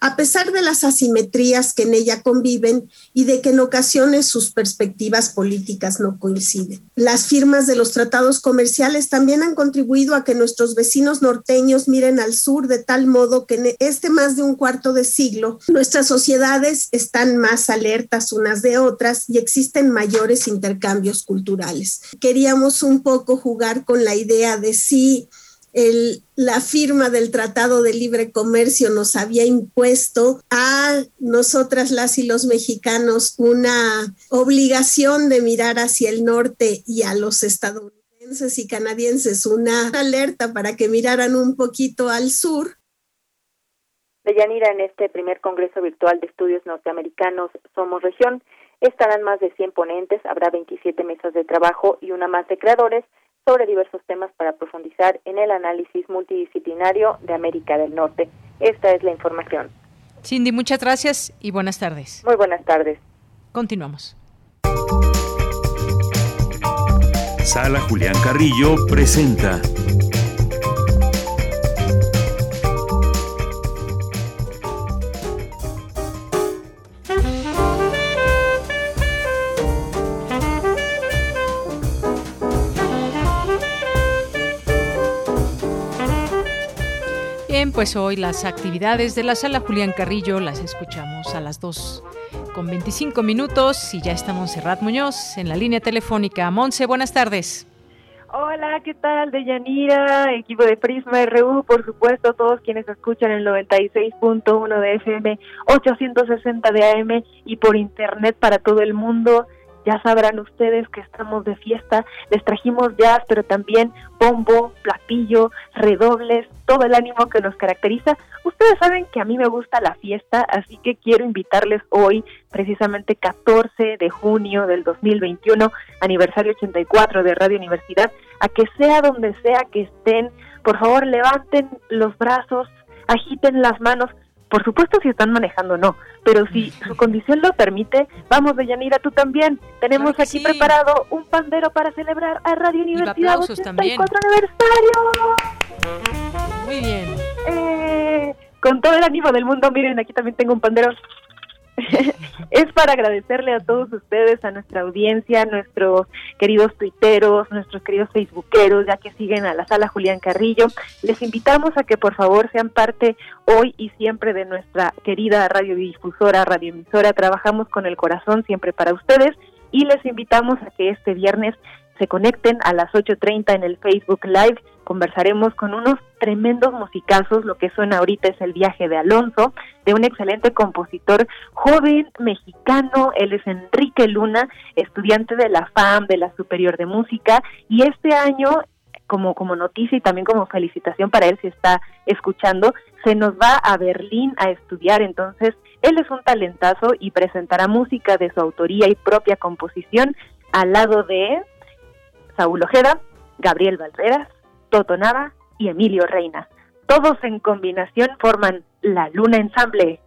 a pesar de las asimetrías que en ella conviven y de que en ocasiones sus perspectivas políticas no coinciden. Las firmas de los tratados comerciales también han contribuido a que nuestros vecinos norteños miren al sur de tal modo que en este más de un cuarto de siglo nuestras sociedades están más alertas unas de otras y existen mayores intercambios culturales. Queríamos un poco jugar con la idea de si el, la firma del Tratado de Libre Comercio nos había impuesto a nosotras las y los mexicanos una obligación de mirar hacia el norte y a los estadounidenses y canadienses una alerta para que miraran un poquito al sur.
Deyanira, en este primer Congreso Virtual de Estudios Norteamericanos Somos Región, estarán más de 100 ponentes, habrá 27 mesas de trabajo y una más de creadores sobre diversos temas para profundizar en el análisis multidisciplinario de América del Norte. Esta es la información.
Cindy, muchas gracias y buenas tardes.
Muy buenas tardes.
Continuamos.
Sala Julián Carrillo presenta
pues hoy las actividades de la sala Julián Carrillo las escuchamos a las 2 con 25 minutos y ya está Montserrat Muñoz en la línea telefónica. Monse, buenas tardes.
Hola, ¿qué tal? De Yanira, equipo de Prisma RU, por supuesto, todos quienes escuchan el 96.1 de FM, 860 de AM y por internet para todo el mundo. Ya sabrán ustedes que estamos de fiesta, les trajimos jazz, pero también bombo, platillo, redobles, todo el ánimo que nos caracteriza. Ustedes saben que a mí me gusta la fiesta, así que quiero invitarles hoy, precisamente 14 de junio del 2021, aniversario 84 de Radio Universidad, a que sea donde sea que estén, por favor levanten los brazos, agiten las manos, por supuesto si están manejando no, pero si su condición lo permite, vamos Deyanira, tú también. Tenemos aquí preparado un pandero para celebrar a Radio Universidad 84 aniversario.
Muy bien.
Eh, con todo el ánimo del mundo, miren, aquí también tengo un pandero. [LAUGHS] es para agradecerle a todos ustedes, a nuestra audiencia, a nuestros queridos tuiteros, nuestros queridos facebookeros, ya que siguen a la sala Julián Carrillo. Les invitamos a que por favor sean parte hoy y siempre de nuestra querida radiodifusora, radioemisora. Trabajamos con el corazón siempre para ustedes y les invitamos a que este viernes se conecten a las 8.30 en el Facebook Live. Conversaremos con unos tremendos musicazos. Lo que suena ahorita es el viaje de Alonso, de un excelente compositor joven mexicano. Él es Enrique Luna, estudiante de la FAM, de la Superior de Música. Y este año, como, como noticia y también como felicitación para él si está escuchando, se nos va a Berlín a estudiar. Entonces, él es un talentazo y presentará música de su autoría y propia composición al lado de Saúl Ojeda, Gabriel Valderas, Toto Nava y Emilio Reina. Todos en combinación forman la Luna Ensamble.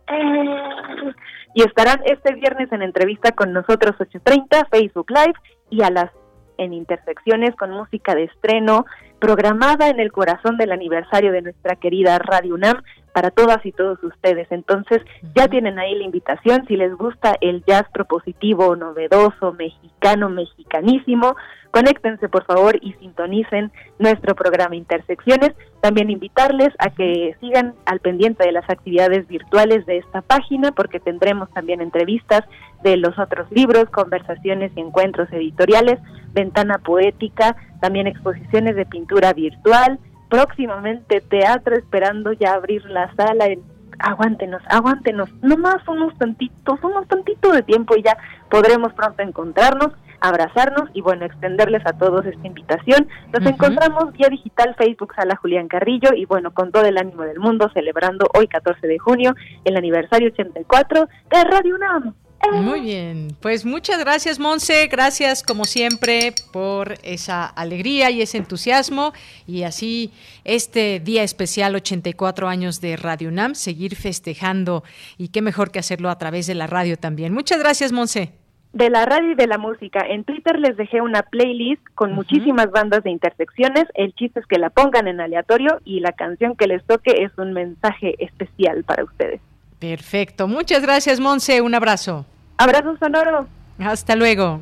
Y estarán este viernes en entrevista con nosotros 8.30, Facebook Live y a las en intersecciones con música de estreno, programada en el corazón del aniversario de nuestra querida Radio UNAM para todas y todos ustedes. Entonces, ya tienen ahí la invitación, si les gusta el jazz propositivo, novedoso, mexicano, mexicanísimo, conéctense por favor y sintonicen nuestro programa Intersecciones. También invitarles a que sigan al pendiente de las actividades virtuales de esta página porque tendremos también entrevistas de los otros libros, conversaciones y encuentros editoriales, ventana poética, también exposiciones de pintura virtual, próximamente teatro esperando ya abrir la sala en aguántenos, aguántenos, nomás unos tantitos, unos tantitos de tiempo y ya podremos pronto encontrarnos, abrazarnos y bueno, extenderles a todos esta invitación. Nos encontramos vía digital Facebook Sala Julián Carrillo y bueno, con todo el ánimo del mundo celebrando hoy 14 de junio el aniversario 84 de Radio UNAM.
Muy bien, pues muchas gracias Monse, gracias como siempre por esa alegría y ese entusiasmo y así este día especial 84 años de Radio UNAM, seguir festejando y qué mejor que hacerlo a través de la radio también. Muchas gracias Monse.
De la radio y de la música. En Twitter les dejé una playlist con muchísimas bandas de intersecciones. El chiste es que la pongan en aleatorio y la canción que les toque es un mensaje especial para ustedes.
Perfecto. Muchas gracias, Monse. Un abrazo.
Abrazo sonoro.
Hasta luego.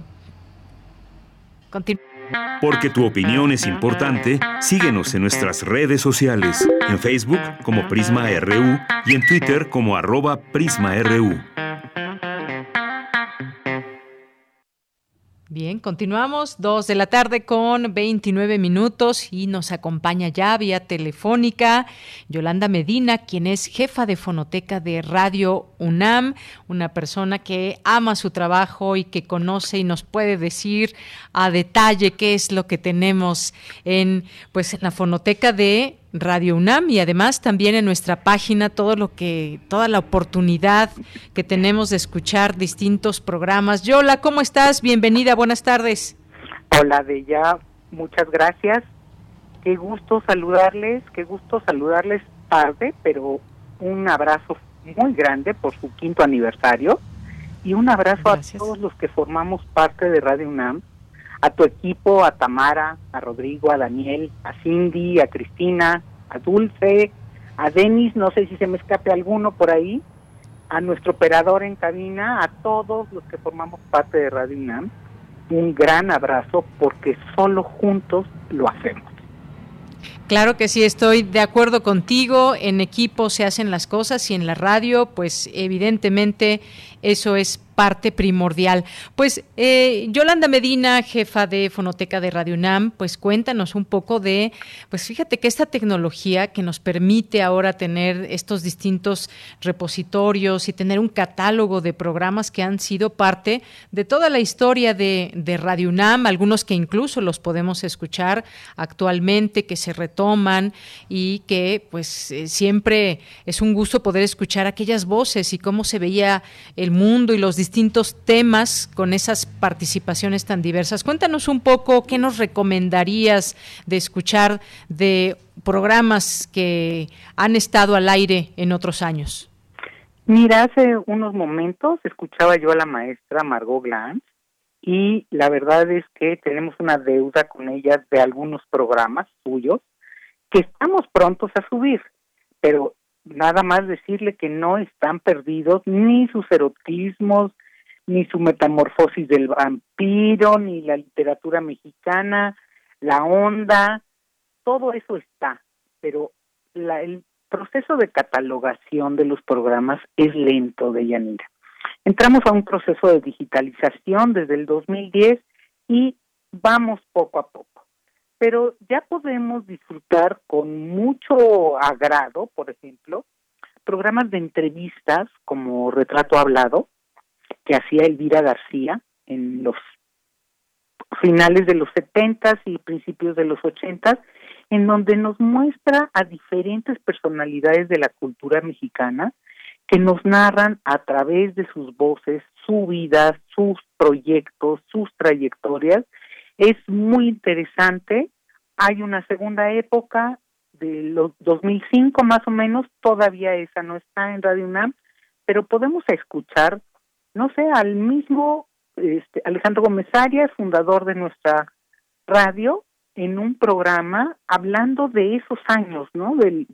Porque tu opinión es importante, síguenos en nuestras redes sociales, en Facebook como Prisma RU y en Twitter como arroba PrismaRU.
Bien, continuamos, dos de la tarde con 29 minutos y nos acompaña ya vía telefónica Yolanda Medina, quien es jefa de fonoteca de Radio UNAM, una persona que ama su trabajo y que conoce y nos puede decir a detalle qué es lo que tenemos en, pues, en la fonoteca de Radio UNAM y además también en nuestra página todo lo que toda la oportunidad que tenemos de escuchar distintos programas. Yola, ¿cómo estás? Bienvenida, buenas tardes.
Hola, Bella, muchas gracias. Qué gusto saludarles, qué gusto saludarles tarde, pero un abrazo muy grande por su quinto aniversario y un abrazo a todos los que formamos parte de Radio UNAM a tu equipo, a Tamara, a Rodrigo, a Daniel, a Cindy, a Cristina, a Dulce, a Denis, no sé si se me escape alguno por ahí, a nuestro operador en cabina, a todos los que formamos parte de Radio UNAM, un gran abrazo porque solo juntos lo hacemos.
Claro que sí, estoy de acuerdo contigo. En equipo se hacen las cosas y en la radio, pues evidentemente eso es parte primordial. Pues eh, Yolanda Medina, jefa de Fonoteca de Radio UNAM, pues cuéntanos un poco de, pues fíjate que esta tecnología que nos permite ahora tener estos distintos repositorios y tener un catálogo de programas que han sido parte de toda la historia de, Radio UNAM, algunos que incluso los podemos escuchar actualmente, que se retoman y que pues eh, siempre es un gusto poder escuchar aquellas voces y cómo se veía el mundo y los distintos temas con esas participaciones tan diversas. Cuéntanos un poco qué nos recomendarías de escuchar de programas que han estado al aire en otros años.
Mira, hace unos momentos escuchaba yo a la maestra Margot Glantz y la verdad es que tenemos una deuda con ella de algunos programas suyos que estamos prontos a subir, pero nada más decirle que no están perdidos ni sus erotismos, ni su metamorfosis del vampiro, ni la literatura mexicana, la onda, todo eso está, pero la, el proceso de catalogación de los programas es lento de Yanira. Entramos a un proceso de digitalización desde el 2010 y vamos poco a poco. Pero ya podemos disfrutar con mucho agrado, por ejemplo, programas de entrevistas como Retrato Hablado, que hacía Elvira García en los finales de los 70 y principios de los 80 en donde nos muestra a diferentes personalidades de la cultura mexicana que nos narran a través de sus voces su vida, sus proyectos, sus trayectorias. Es muy interesante. Hay una segunda época de los 2005 más o menos, todavía esa no está en Radio UNAM, pero podemos escuchar, no sé, al mismo este, Alejandro Gómez Arias, fundador de nuestra radio, en un programa hablando de esos años, ¿no? De,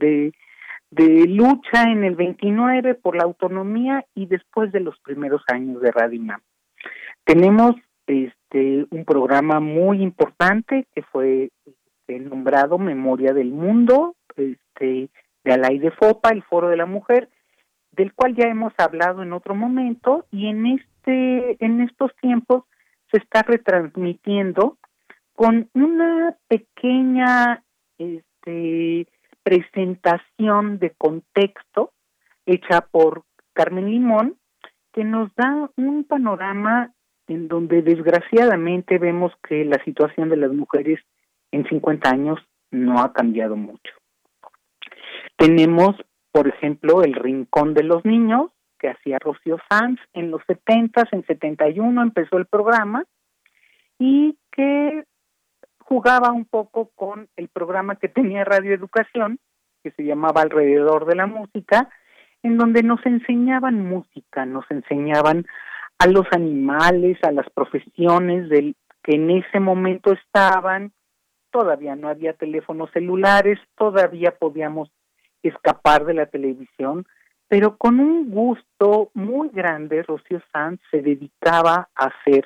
de, lucha en el 29 por la autonomía y después de los primeros años de Radio UNAM. Tenemos este un programa muy importante que fue este, nombrado Memoria del Mundo, este de Alay de Fopa, el Foro de la Mujer, del cual ya hemos hablado en otro momento y en este en estos tiempos se está retransmitiendo con una pequeña este presentación de contexto hecha por Carmen Limón, que nos da un panorama en donde desgraciadamente vemos que la situación de las mujeres en 50 años no ha cambiado mucho. Tenemos, por ejemplo, el Rincón de los Niños, que hacía Rocío Sanz en los 70, en 71 empezó el programa, y que jugaba un poco con el programa que tenía Radio Educación, que se llamaba Alrededor de la Música, en donde nos enseñaban música, nos enseñaban a los animales, a las profesiones del que en ese momento estaban, todavía no había teléfonos celulares, todavía podíamos escapar de la televisión, pero con un gusto muy grande, Rocío Sanz se dedicaba a hacer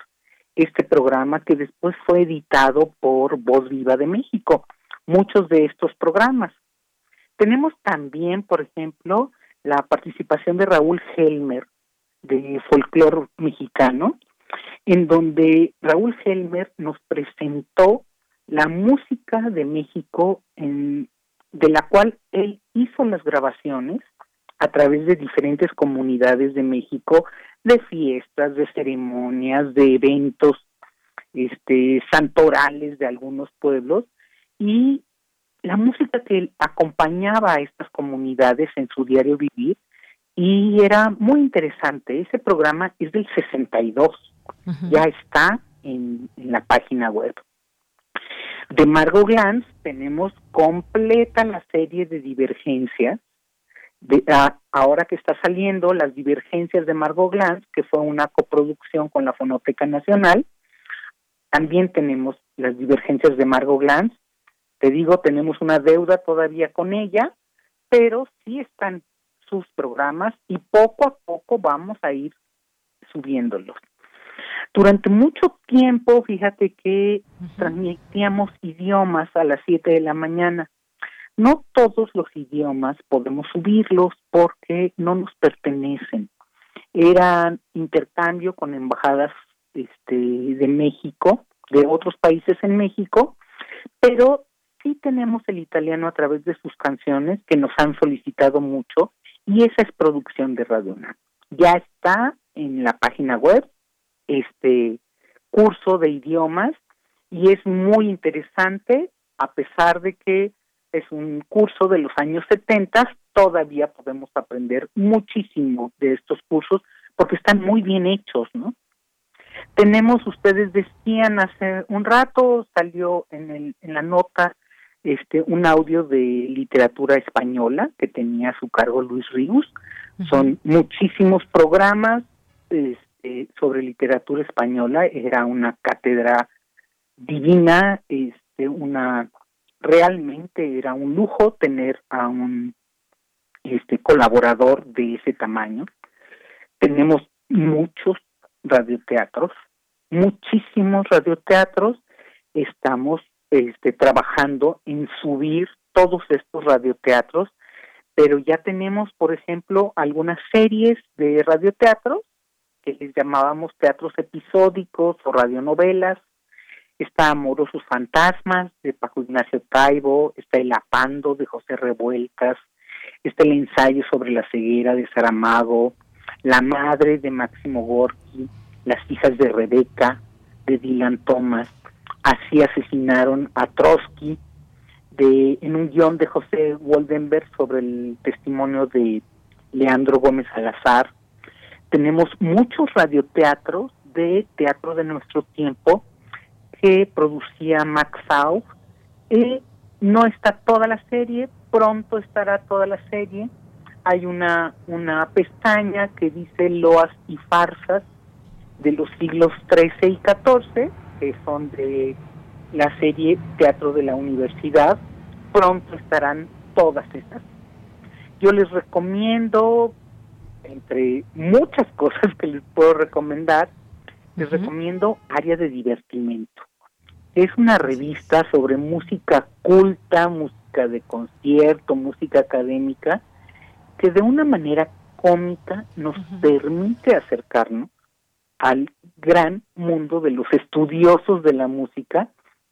este programa que después fue editado por Voz Viva de México, muchos de estos programas. Tenemos también, por ejemplo, la participación de Raúl Helmer de Folclor Mexicano, en donde Raúl Helmer nos presentó la música de México en, de la cual él hizo las grabaciones a través de diferentes comunidades de México, de fiestas, de ceremonias, de eventos, este, santorales de algunos pueblos y la música que acompañaba a estas comunidades en su diario vivir y era muy interesante. Ese programa es del 62, ya está en, en, la página web. De Margot Glantz tenemos completa la serie de divergencias ahora que está saliendo Las Divergencias de Margot Glantz, que fue una coproducción con la Fonoteca Nacional. También tenemos Las Divergencias de Margot Glantz. Te digo, tenemos una deuda todavía con ella, pero sí están sus programas y poco a poco vamos a ir subiéndolos. Durante mucho tiempo, fíjate que transmitíamos idiomas a las 7 de la mañana no todos los idiomas podemos subirlos porque no nos pertenecen. Eran intercambio con embajadas este, de México, de otros países en México, pero sí tenemos el italiano a través de sus canciones que nos han solicitado mucho y esa es producción de Radio. Ya está en la página web este curso de idiomas y es muy interesante a pesar de que es un curso de los años 70, todavía podemos aprender muchísimo de estos cursos porque están muy bien hechos, ¿no? Tenemos, ustedes decían hace un rato, salió en, el, en la nota este un audio de literatura española que tenía a su cargo Luis Ríos. Son muchísimos programas este, sobre literatura española. Era una cátedra divina, este, una realmente era un lujo tener a un este colaborador de ese tamaño. Tenemos muchos radioteatros, muchísimos radioteatros. Estamos este, trabajando en subir todos estos radioteatros, pero ya tenemos, por ejemplo, algunas series de radioteatros que les llamábamos teatros episódicos o radionovelas. Está Amorosos Fantasmas de Paco Ignacio Taibo, está El Apando de José Revueltas, está el ensayo sobre la ceguera de Saramago, La Madre de Máximo Gorki, Las hijas de Rebeca de Dylan Thomas, Así asesinaron a Trotsky de, en un guion de José Woldenberg sobre el testimonio de Leandro Gómez Salazar. Tenemos muchos radioteatros de teatro de nuestro tiempo que producía Max Sau. Y no está toda la serie, pronto estará toda la serie. Hay una, una pestaña que dice loas y farsas de los siglos XIII y XIV, que son de la serie Teatro de la Universidad. Pronto estarán todas esas. Yo les recomiendo, entre muchas [LAUGHS] cosas que les puedo recomendar, les recomiendo Área de Divertimento. Es una revista sobre música culta, música de concierto, música académica, que de una manera cómica nos permite acercarnos al gran mundo de los estudiosos de la música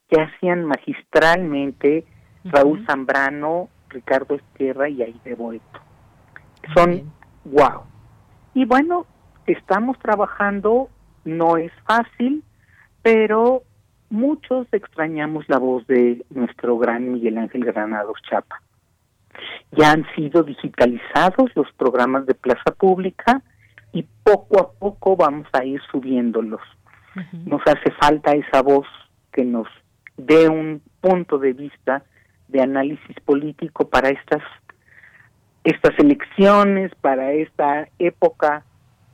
que hacían magistralmente Raúl Zambrano, Ricardo Esquerra y Aide Boeto. Son wow. Y bueno, estamos trabajando, no es fácil, pero muchos extrañamos la voz de nuestro gran Miguel Ángel Granados Chapa. Ya han sido digitalizados los programas de plaza pública y poco a poco vamos a ir subiéndolos. Nos hace falta esa voz que nos de un punto de vista de análisis político para estas estas elecciones, para esta época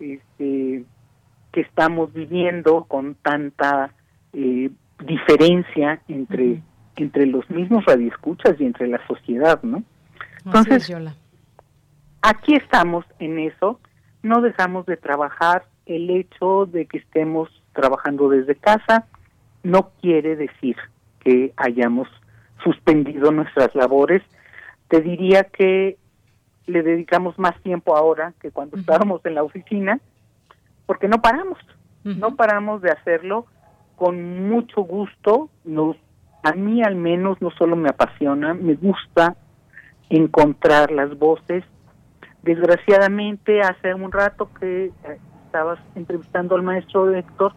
este, que estamos viviendo con tanta eh, diferencia entre entre los mismos radioescuchas y entre la sociedad, ¿no? Entonces, aquí estamos en eso, no dejamos de trabajar, el hecho de que estemos trabajando desde casa no quiere decir que hayamos suspendido nuestras labores. Te diría que le dedicamos más tiempo ahora que cuando estábamos en la oficina, porque no paramos, no paramos de hacerlo con mucho gusto. Nos, a mí al menos no solo me apasiona, me gusta encontrar las voces. Desgraciadamente, hace un rato que eh, estabas entrevistando al maestro Héctor,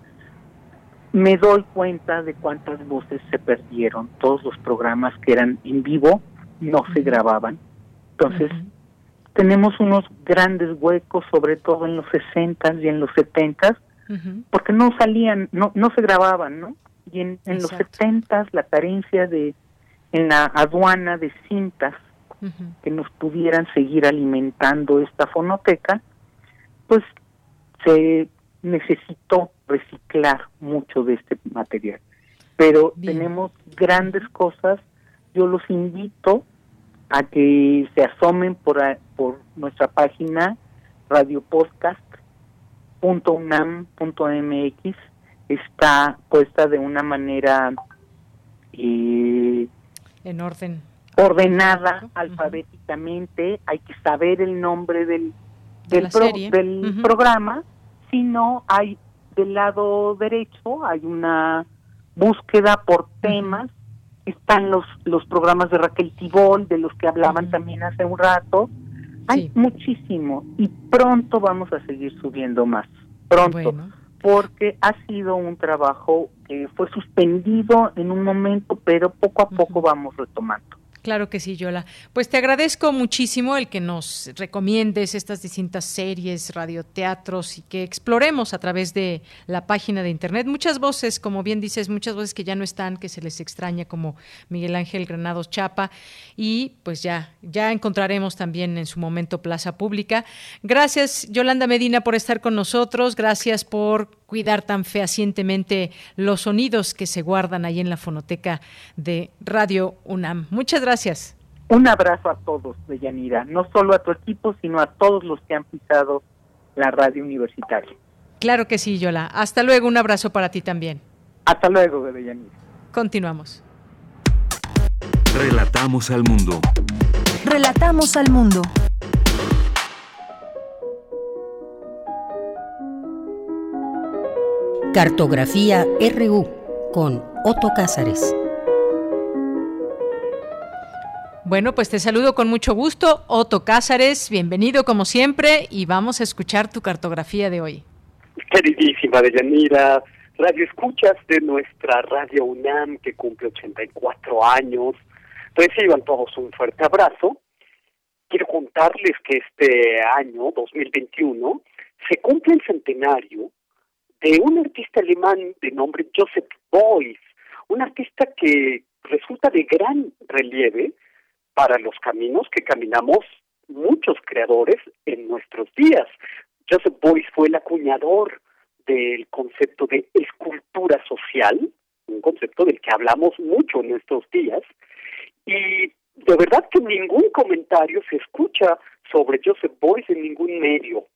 me doy cuenta de cuántas voces se perdieron. Todos los programas que eran en vivo no se grababan. Entonces, tenemos unos grandes huecos, sobre todo en los 60 y en los 70 porque no salían, no, no se grababan, ¿no? Y en, en los 70 la carencia de, en la aduana de cintas que nos pudieran seguir alimentando esta fonoteca, pues se necesitó reciclar mucho de este material. Pero tenemos grandes cosas, yo los invito a que se asomen por, por nuestra página radiopodcast.unam.mx, está puesta de una manera eh,
en orden.
ordenada alfabéticamente, hay que saber el nombre del, del, del programa. Si no hay del lado derecho hay una búsqueda por temas están los los programas de Raquel Tibol de los que hablaban también hace un rato. Hay muchísimo y pronto vamos a seguir subiendo más pronto porque ha sido un trabajo que fue suspendido en un momento pero poco a poco vamos retomando
Claro que sí, Yola. Pues te agradezco muchísimo el que nos recomiendes estas distintas series, radioteatros y que exploremos a través de la página de internet muchas voces, como bien dices, muchas voces que ya no están, que se les extraña, como Miguel Ángel Granados Chapa, y pues ya, ya encontraremos también en su momento Plaza Pública. Gracias, Yolanda Medina, por estar con nosotros. Gracias por cuidar tan fehacientemente los sonidos que se guardan ahí en la fonoteca de Radio UNAM. Muchas gracias.
un abrazo a todos, Deyanira, no solo a tu equipo, sino a todos los que han pisado la radio universitaria.
Claro que sí, Yola. Hasta luego, un abrazo para ti también.
Hasta luego, Deyanira.
Continuamos.
Relatamos al mundo.
Relatamos al mundo.
Cartografía RU con Otto Cázares.
Bueno, pues te saludo con mucho gusto, Otto Cázares, bienvenido como siempre y vamos a escuchar tu cartografía de hoy.
Queridísima Deyanira, radio escuchas de nuestra Radio UNAM que cumple 84 años, reciban todos un fuerte abrazo. Quiero contarles que este año, 2021, se cumple el centenario de un artista alemán de nombre Joseph Beuys, un artista que resulta de gran relieve para los caminos que caminamos muchos creadores en nuestros días. Joseph Beuys fue el acuñador del concepto de escultura social, un concepto del que hablamos mucho en estos días, y de verdad que ningún comentario se escucha sobre Joseph Beuys en ningún medio.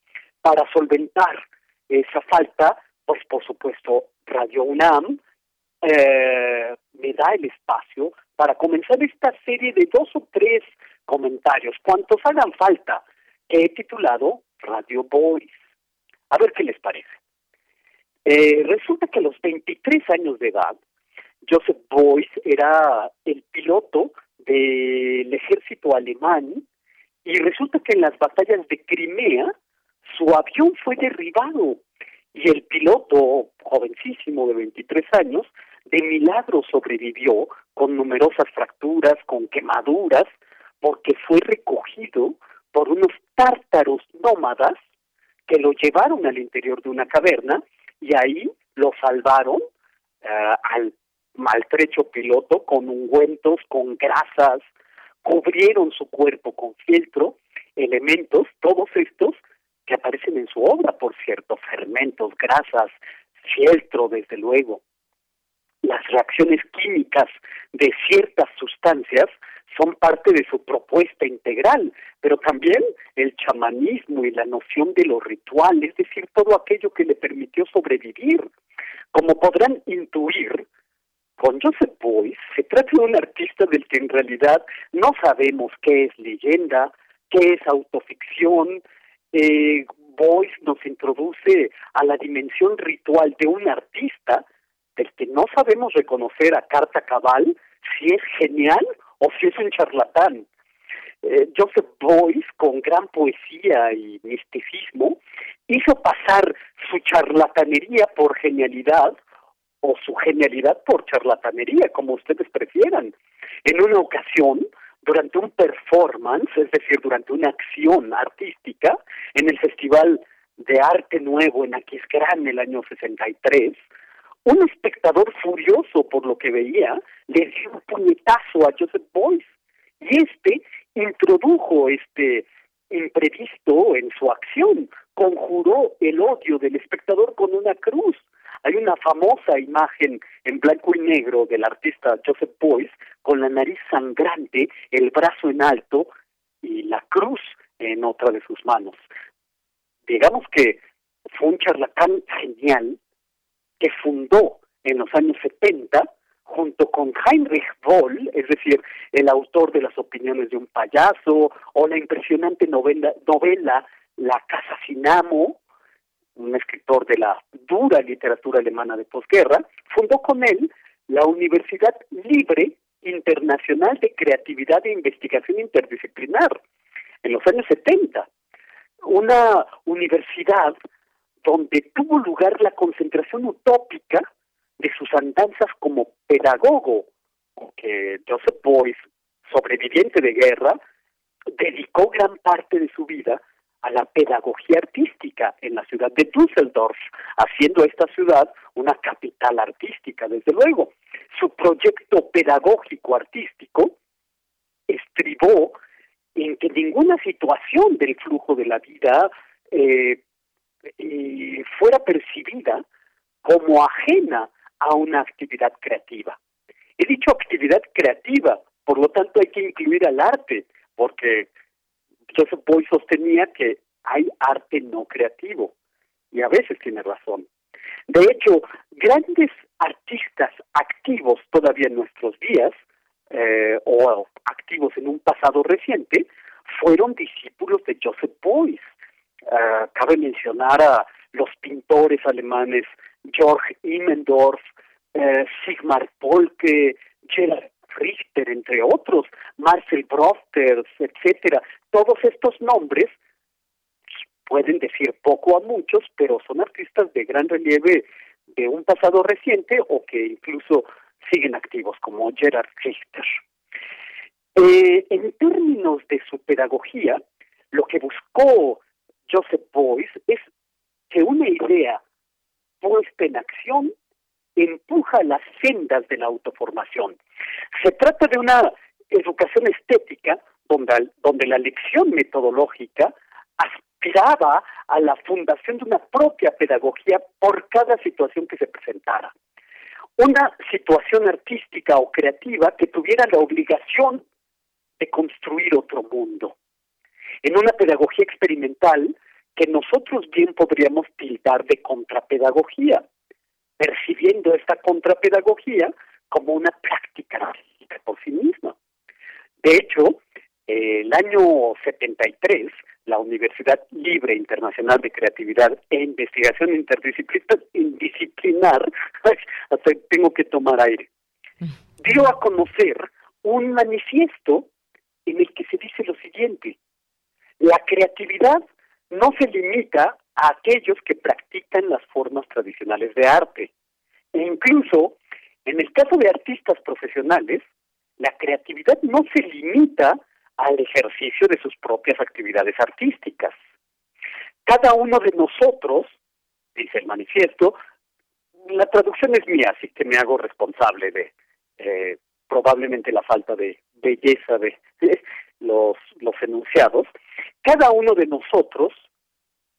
Para solventar esa falta, pues por supuesto Radio UNAM eh, me da el espacio para comenzar esta serie de dos o tres comentarios, cuantos hagan falta, que he titulado Radio Boys. A ver qué les parece. Eh, resulta que a los 23 años de edad, Joseph Boyce era el piloto del ejército alemán y resulta que en las batallas de Crimea su avión fue derribado y el piloto, jovencísimo de 23 años, de milagro sobrevivió con numerosas fracturas, con quemaduras, porque fue recogido por unos tártaros nómadas que lo llevaron al interior de una caverna y ahí lo salvaron uh, al maltrecho piloto con ungüentos, con grasas, cubrieron su cuerpo con fieltro, elementos, todos estos que aparecen en su obra, por cierto, fermentos, grasas, fieltro, desde luego. Las reacciones químicas de ciertas sustancias son parte de su propuesta integral, pero también el chamanismo y la noción de lo ritual, es decir, todo aquello que le permitió sobrevivir. Como podrán intuir, con Joseph Boyce se trata de un artista del que en realidad no sabemos qué es leyenda, qué es autoficción, eh, Boyce nos introduce a la dimensión ritual de un artista del que no sabemos reconocer a carta cabal si es genial o si es un charlatán. Eh, Joseph Boyce, con gran poesía y misticismo, hizo pasar su charlatanería por genialidad o su genialidad por charlatanería, como ustedes prefieran. En una ocasión, durante un performance, es decir, durante una acción artística, en el Festival de Arte Nuevo en Aquisgrán el año 63, un espectador furioso por lo que veía le dio un puñetazo a Joseph Boyce y este introdujo este imprevisto en su acción, conjuró el odio del espectador con una cruz. Hay una famosa imagen en blanco y negro del artista Joseph Boyce con la nariz sangrante, el brazo en alto y la cruz en otra de sus manos. Digamos que fue un charlatán genial que fundó en los años 70 junto con Heinrich Boll, es decir, el autor de las opiniones de un payaso, o la impresionante novela, novela La Casa Sinamo, un escritor de la dura literatura alemana de posguerra, fundó con él la Universidad Libre Internacional de Creatividad e Investigación Interdisciplinar en los años 70, una universidad donde tuvo lugar la concentración utópica de sus andanzas como pedagogo, que Joseph Boyce, sobreviviente de guerra, dedicó gran parte de su vida a la pedagogía artística en la ciudad de Düsseldorf, haciendo esta ciudad una capital artística, desde luego. Su proyecto pedagógico artístico estribó en que ninguna situación del flujo de la vida eh, eh, fuera percibida como ajena a una actividad creativa. He dicho actividad creativa Por lo tanto, hay que incluir al arte, porque Joseph Boy sostenía que hay arte no creativo, y a veces tiene razón. De hecho, grandes artistas activos todavía en nuestros días, eh, o activos en un pasado reciente, fueron discípulos de Joseph Beuys. Ah, cabe mencionar a los pintores alemanes Georg Immendorf, eh, Sigmar Polke, Gerhard Richter, entre otros, Marcel Brosters, etcétera. Todos estos nombres pueden decir poco a muchos, pero son artistas de gran relieve de un pasado reciente o que incluso siguen activos, como Gerhard Richter. Eh, en términos de su pedagogía, lo que buscó Joseph Beuys es que una idea puesta en acción empuja las sendas de la autoformación. Se trata de una educación estética donde, donde la lección metodológica aspiraba a la fundación de una propia pedagogía por cada situación que se presentara. Una situación artística o creativa que tuviera la obligación de construir otro mundo. En una pedagogía experimental que nosotros bien podríamos tildar de contrapedagogía, percibiendo esta contrapedagogía como una práctica por sí misma. De hecho, el año 73, la Universidad Libre Internacional de Creatividad e Investigación Interdisciplinar, [LAUGHS] hasta tengo que tomar aire, dio a conocer un manifiesto en el que se dice lo siguiente, la creatividad no se limita a aquellos que practican las formas tradicionales de arte. E incluso, en el caso de artistas profesionales, la creatividad no se limita al ejercicio de sus propias actividades artísticas. Cada uno de nosotros, dice el manifiesto, la traducción es mía, así que me hago responsable de eh, probablemente la falta de belleza de, [LAUGHS] los, los enunciados, cada uno de nosotros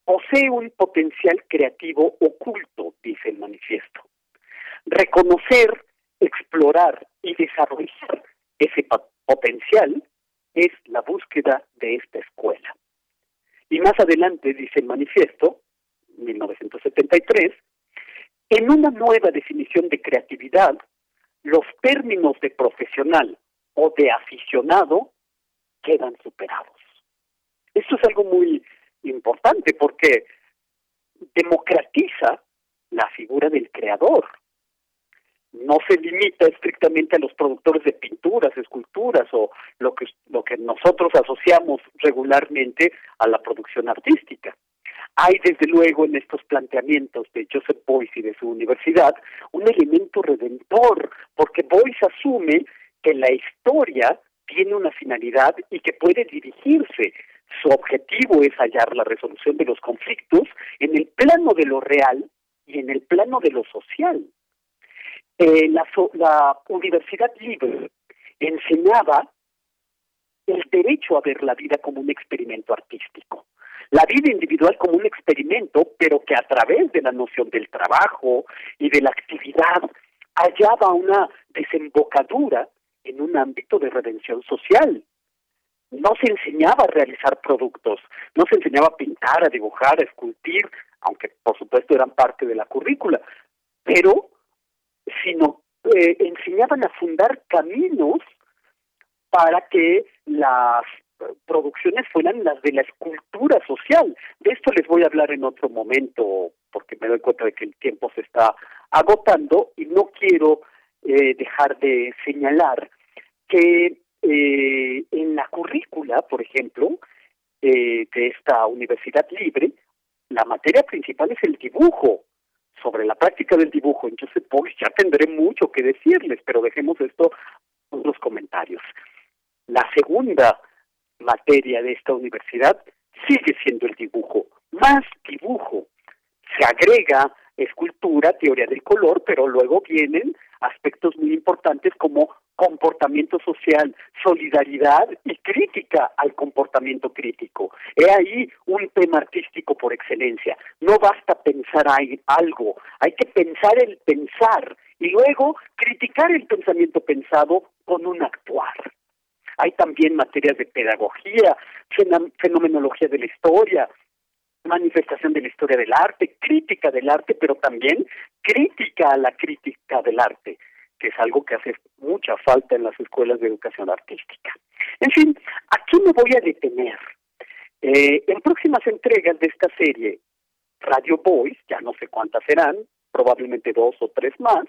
posee un potencial creativo oculto, dice el manifiesto. Reconocer, explorar y desarrollar ese potencial es la búsqueda de esta escuela. Y más adelante, dice el manifiesto, 1973, en una nueva definición de creatividad, los términos de profesional o de aficionado quedan superados. Esto es algo muy importante porque democratiza la figura del creador. No se limita estrictamente a los productores de pinturas, esculturas o lo que lo que nosotros asociamos regularmente a la producción artística. Hay desde luego en estos planteamientos de Joseph Boyce y de su universidad un elemento redentor, porque Boyce asume que la historia tiene una finalidad y que puede dirigirse. Su objetivo es hallar la resolución de los conflictos en el plano de lo real y en el plano de lo social. Eh, la, la Universidad Libre enseñaba el derecho a ver la vida como un experimento artístico la vida individual como un experimento, pero que a través de la noción del trabajo y de la actividad hallaba una desembocadura en un ámbito de redención social. No se enseñaba a realizar productos, no se enseñaba a pintar, a dibujar, a esculpir, aunque por supuesto eran parte de la currícula, pero sino eh, enseñaban a fundar caminos para que las producciones fueran las de la escultura social. De esto les voy a hablar en otro momento porque me doy cuenta de que el tiempo se está agotando y no quiero eh, dejar de señalar que eh, en la currícula, por ejemplo, eh, de esta universidad libre, la materia principal es el dibujo. Sobre la práctica del dibujo en Joseph Boys ya tendré mucho que decirles, pero dejemos esto en los comentarios. La segunda materia de esta universidad sigue siendo el dibujo, más dibujo. Se agrega escultura, teoría del color, pero luego vienen aspectos muy importantes como comportamiento social, solidaridad y crítica al comportamiento crítico. He ahí un tema artístico por excelencia. No basta pensar algo, hay que pensar el pensar y luego criticar el pensamiento pensado con un actuar. hay también materias de pedagogía, fenomenología de la historia, manifestación de la historia del arte, crítica del arte, pero también crítica a la crítica del arte, que es algo que hace mucha falta en las escuelas de educación artística. En fin, aquí me voy a detener. Eh, en próximas entregas de esta serie, Radio Boys, ya no sé cuántas serán, probablemente dos o tres más,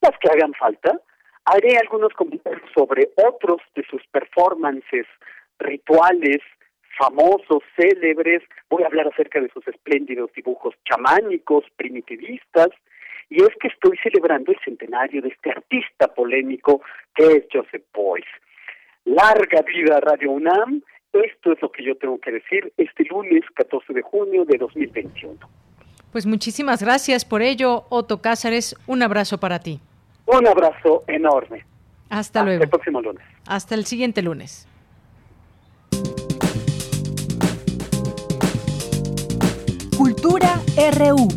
las que hagan falta, haré algunos comentarios sobre otros de sus performances rituales, famosos, célebres, voy a hablar acerca de sus espléndidos dibujos chamánicos, primitivistas, y es que estoy celebrando el centenario de este artista polémico que es Joseph Boyce. Larga vida Radio UNAM, esto es lo que yo tengo que decir este lunes 14 de junio de 2021.
Pues muchísimas gracias por ello, Otto Cázares, un abrazo para ti.
Un abrazo enorme.
Hasta, luego.
Hasta el próximo lunes.
Hasta el siguiente lunes.
RU.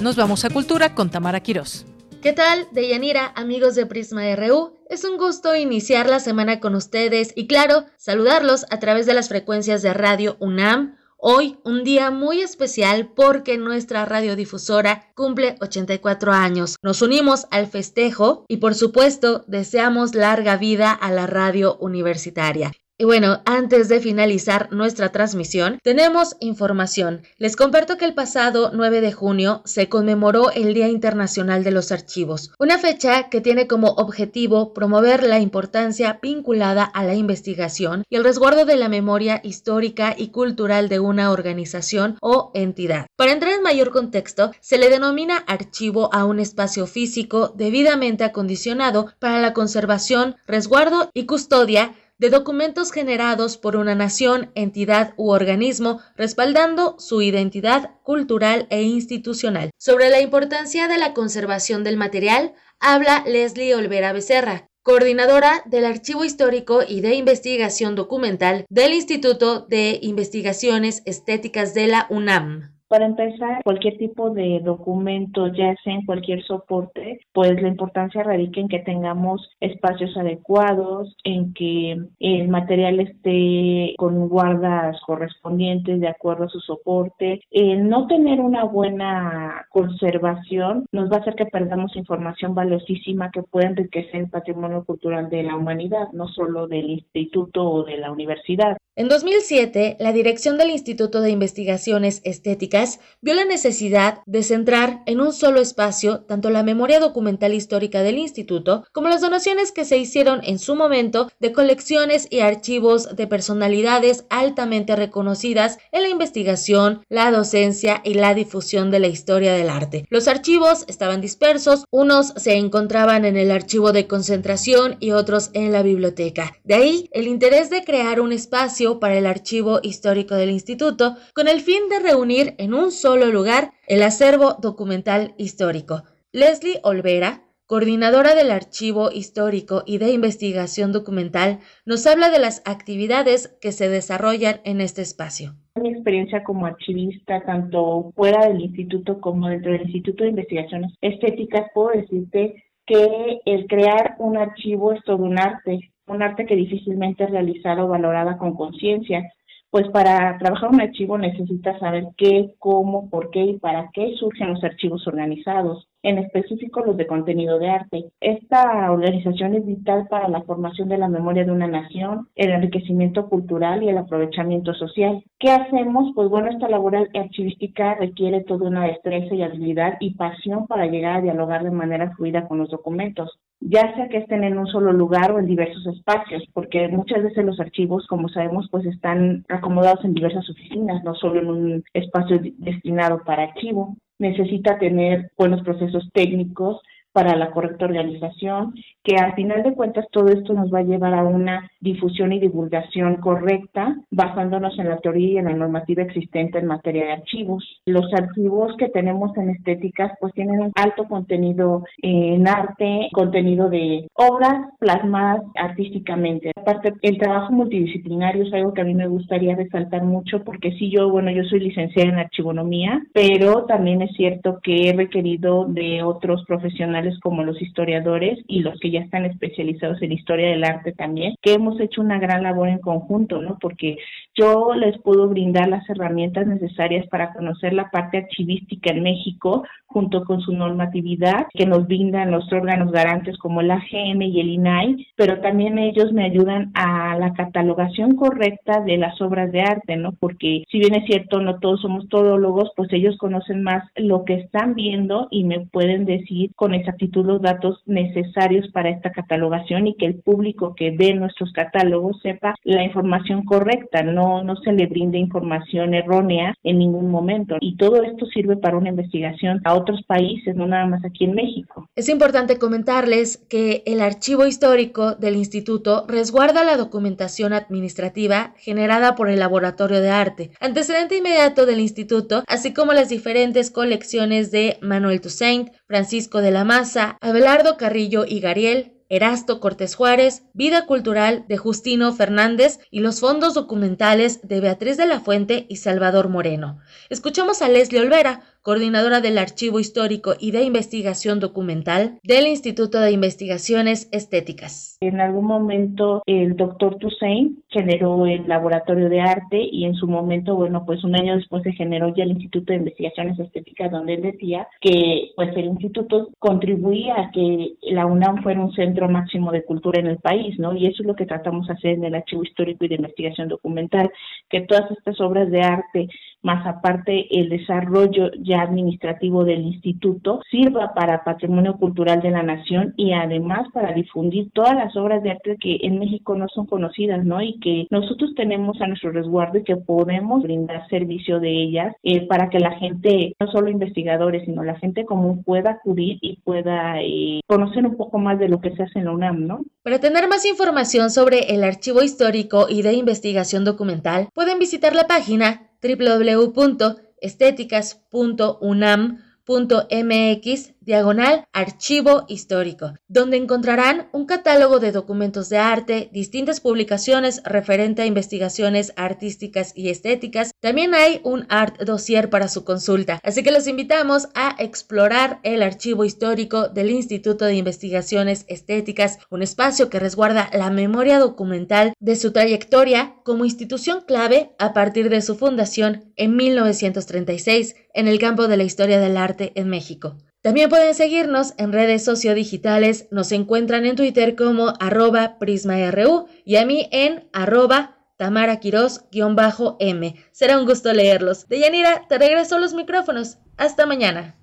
Nos vamos a Cultura con Tamara Quirós.
¿Qué tal, Deyanira, amigos de Prisma RU? Es un gusto iniciar la semana con ustedes y claro, saludarlos a través de las frecuencias de Radio UNAM. Hoy, un día muy especial porque nuestra radiodifusora cumple 84 años. Nos unimos al festejo y por supuesto deseamos larga vida a la radio universitaria. Y bueno, antes de finalizar nuestra transmisión, tenemos información. Les comparto que el pasado 9 de junio se conmemoró el Día Internacional de los Archivos, una fecha que tiene como objetivo promover la importancia vinculada a la investigación y el resguardo de la memoria histórica y cultural de una organización o entidad. Para entrar en mayor contexto, se le denomina archivo a un espacio físico debidamente acondicionado para la conservación, resguardo y custodia de documentos generados por una nación, entidad u organismo, respaldando su identidad cultural e institucional. Sobre la importancia de la conservación del material, habla Leslie Olvera Becerra, coordinadora del Archivo Histórico y de Investigación Documental del Instituto de Investigaciones Estéticas de la UNAM.
Para empezar, cualquier tipo de documento, ya sea en cualquier soporte, pues la importancia radica en que tengamos espacios adecuados, en que el material esté con guardas correspondientes de acuerdo a su soporte. El no tener una buena conservación nos va a hacer que perdamos información valiosísima que puede enriquecer el patrimonio cultural de la humanidad, no solo del instituto o de la universidad.
En 2007, la dirección del Instituto de Investigaciones Estéticas vio la necesidad de centrar en un solo espacio tanto la memoria documental histórica del instituto como las donaciones que se hicieron en su momento de colecciones y archivos de personalidades altamente reconocidas en la investigación, la docencia y la difusión de la historia del arte. Los archivos estaban dispersos, unos se encontraban en el archivo de concentración y otros en la biblioteca. De ahí el interés de crear un espacio para el archivo histórico del instituto con el fin de reunir en un solo lugar el acervo documental histórico. Leslie Olvera, coordinadora del Archivo Histórico y de Investigación Documental, nos habla de las actividades que se desarrollan en este espacio.
Mi experiencia como archivista, tanto fuera del instituto como dentro del Instituto de Investigaciones Estéticas, puedo decirte que el crear un archivo es todo un arte un arte que difícilmente es realizada o valorada con conciencia, pues para trabajar un archivo necesitas saber qué, cómo, por qué y para qué surgen los archivos organizados en específico los de contenido de arte. Esta organización es vital para la formación de la memoria de una nación, el enriquecimiento cultural y el aprovechamiento social. ¿Qué hacemos? Pues bueno, esta labor archivística requiere toda una destreza y habilidad y pasión para llegar a dialogar de manera fluida con los documentos ya sea que estén en un solo lugar o en diversos espacios, porque muchas veces los archivos, como sabemos, pues están acomodados en diversas oficinas, no solo en un espacio destinado para archivo. Necesita tener buenos procesos técnicos para la correcta organización, que al final de cuentas todo esto nos va a llevar a una difusión y divulgación correcta, basándonos en la teoría y en la normativa existente en materia de archivos. Los archivos que tenemos en estéticas pues tienen un alto contenido en arte, contenido de obras plasmadas artísticamente. Aparte, el trabajo multidisciplinario es algo que a mí me gustaría resaltar mucho porque sí, yo, bueno, yo soy licenciada en archivonomía, pero también es cierto que he requerido de otros profesionales como los historiadores y los que ya están especializados en historia del arte también, que hemos hecho una gran labor en conjunto, ¿no? Porque yo les puedo brindar las herramientas necesarias para conocer la parte archivística en México junto con su normatividad que nos brindan los órganos garantes como el AGM y el INAI, pero también ellos me ayudan a la catalogación correcta de las obras de arte, ¿no? Porque si bien es cierto, no todos somos todólogos, pues ellos conocen más lo que están viendo y me pueden decir con exactitud los datos necesarios para esta catalogación y que el público que ve nuestros catálogos sepa la información correcta, no, no se le brinde información errónea en ningún momento. Y todo esto sirve para una investigación a otros países, no nada más aquí en México.
Es importante comentarles que el archivo histórico del instituto resguarda la documentación administrativa generada por el Laboratorio de Arte, antecedente inmediato del instituto, así como las diferentes colecciones de Manuel Toussaint, Francisco de la Maza, Abelardo Carrillo y Gariel, Erasto Cortés Juárez, Vida Cultural de Justino Fernández y los fondos documentales de Beatriz de la Fuente y Salvador Moreno. Escuchamos a Leslie Olvera, coordinadora del Archivo Histórico y de Investigación Documental del Instituto de Investigaciones Estéticas.
En algún momento el doctor Toussaint generó el laboratorio de arte y en su momento, bueno, pues un año después se generó ya el Instituto de Investigaciones Estéticas donde él decía que pues el instituto contribuía a que la UNAM fuera un centro máximo de cultura en el país, ¿no? Y eso es lo que tratamos de hacer en el Archivo Histórico y de Investigación Documental, que todas estas obras de arte más aparte el desarrollo ya administrativo del instituto sirva para patrimonio cultural de la nación y además para difundir todas las obras de arte que en México no son conocidas, ¿no? Y que nosotros tenemos a nuestro resguardo y que podemos brindar servicio de ellas eh, para que la gente, no solo investigadores, sino la gente común pueda acudir y pueda eh, conocer un poco más de lo que se hace en la UNAM, ¿no?
Para tener más información sobre el archivo histórico y de investigación documental, pueden visitar la página www.estéticas.unam.mx diagonal archivo histórico, donde encontrarán un catálogo de documentos de arte, distintas publicaciones referente a investigaciones artísticas y estéticas. También hay un art dossier para su consulta, así que los invitamos a explorar el archivo histórico del Instituto de Investigaciones Estéticas, un espacio que resguarda la memoria documental de su trayectoria como institución clave a partir de su fundación en 1936 en el campo de la historia del arte en México. También pueden seguirnos en redes sociodigitales, nos encuentran en Twitter como arroba prisma.ru y a mí en arroba tamaraquiros-m. Será un gusto leerlos. Deyanira, te regreso los micrófonos. Hasta mañana.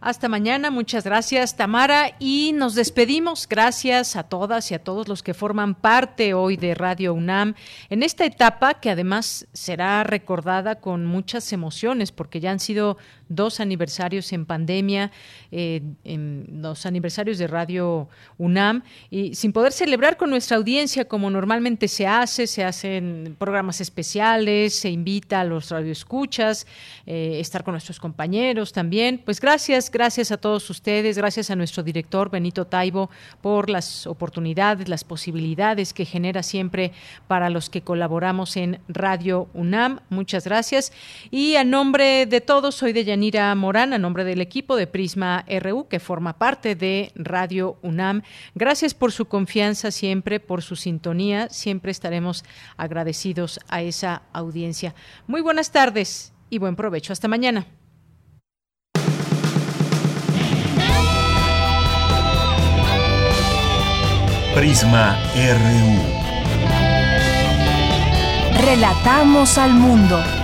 Hasta mañana, muchas gracias Tamara y nos despedimos. Gracias a todas y a todos los que forman parte hoy de Radio UNAM en esta etapa que además será recordada con muchas emociones porque ya han sido dos aniversarios en pandemia, eh, en los aniversarios de Radio UNAM, y sin poder celebrar con nuestra audiencia como normalmente se hace, se hacen programas especiales, se invita a los radioescuchas, eh, estar con nuestros compañeros también. Pues gracias, gracias a todos ustedes, gracias a nuestro director Benito Taibo por las oportunidades, las posibilidades que genera siempre para los que colaboramos en Radio UNAM. Muchas gracias. Y a nombre de todos, soy de Yanira Morán, a nombre del equipo de Prisma RU, que forma parte de Radio UNAM. Gracias por su confianza siempre, por su sintonía. Siempre estaremos agradecidos a esa audiencia. Muy buenas tardes y buen provecho. Hasta mañana.
Prisma RU.
Relatamos al mundo.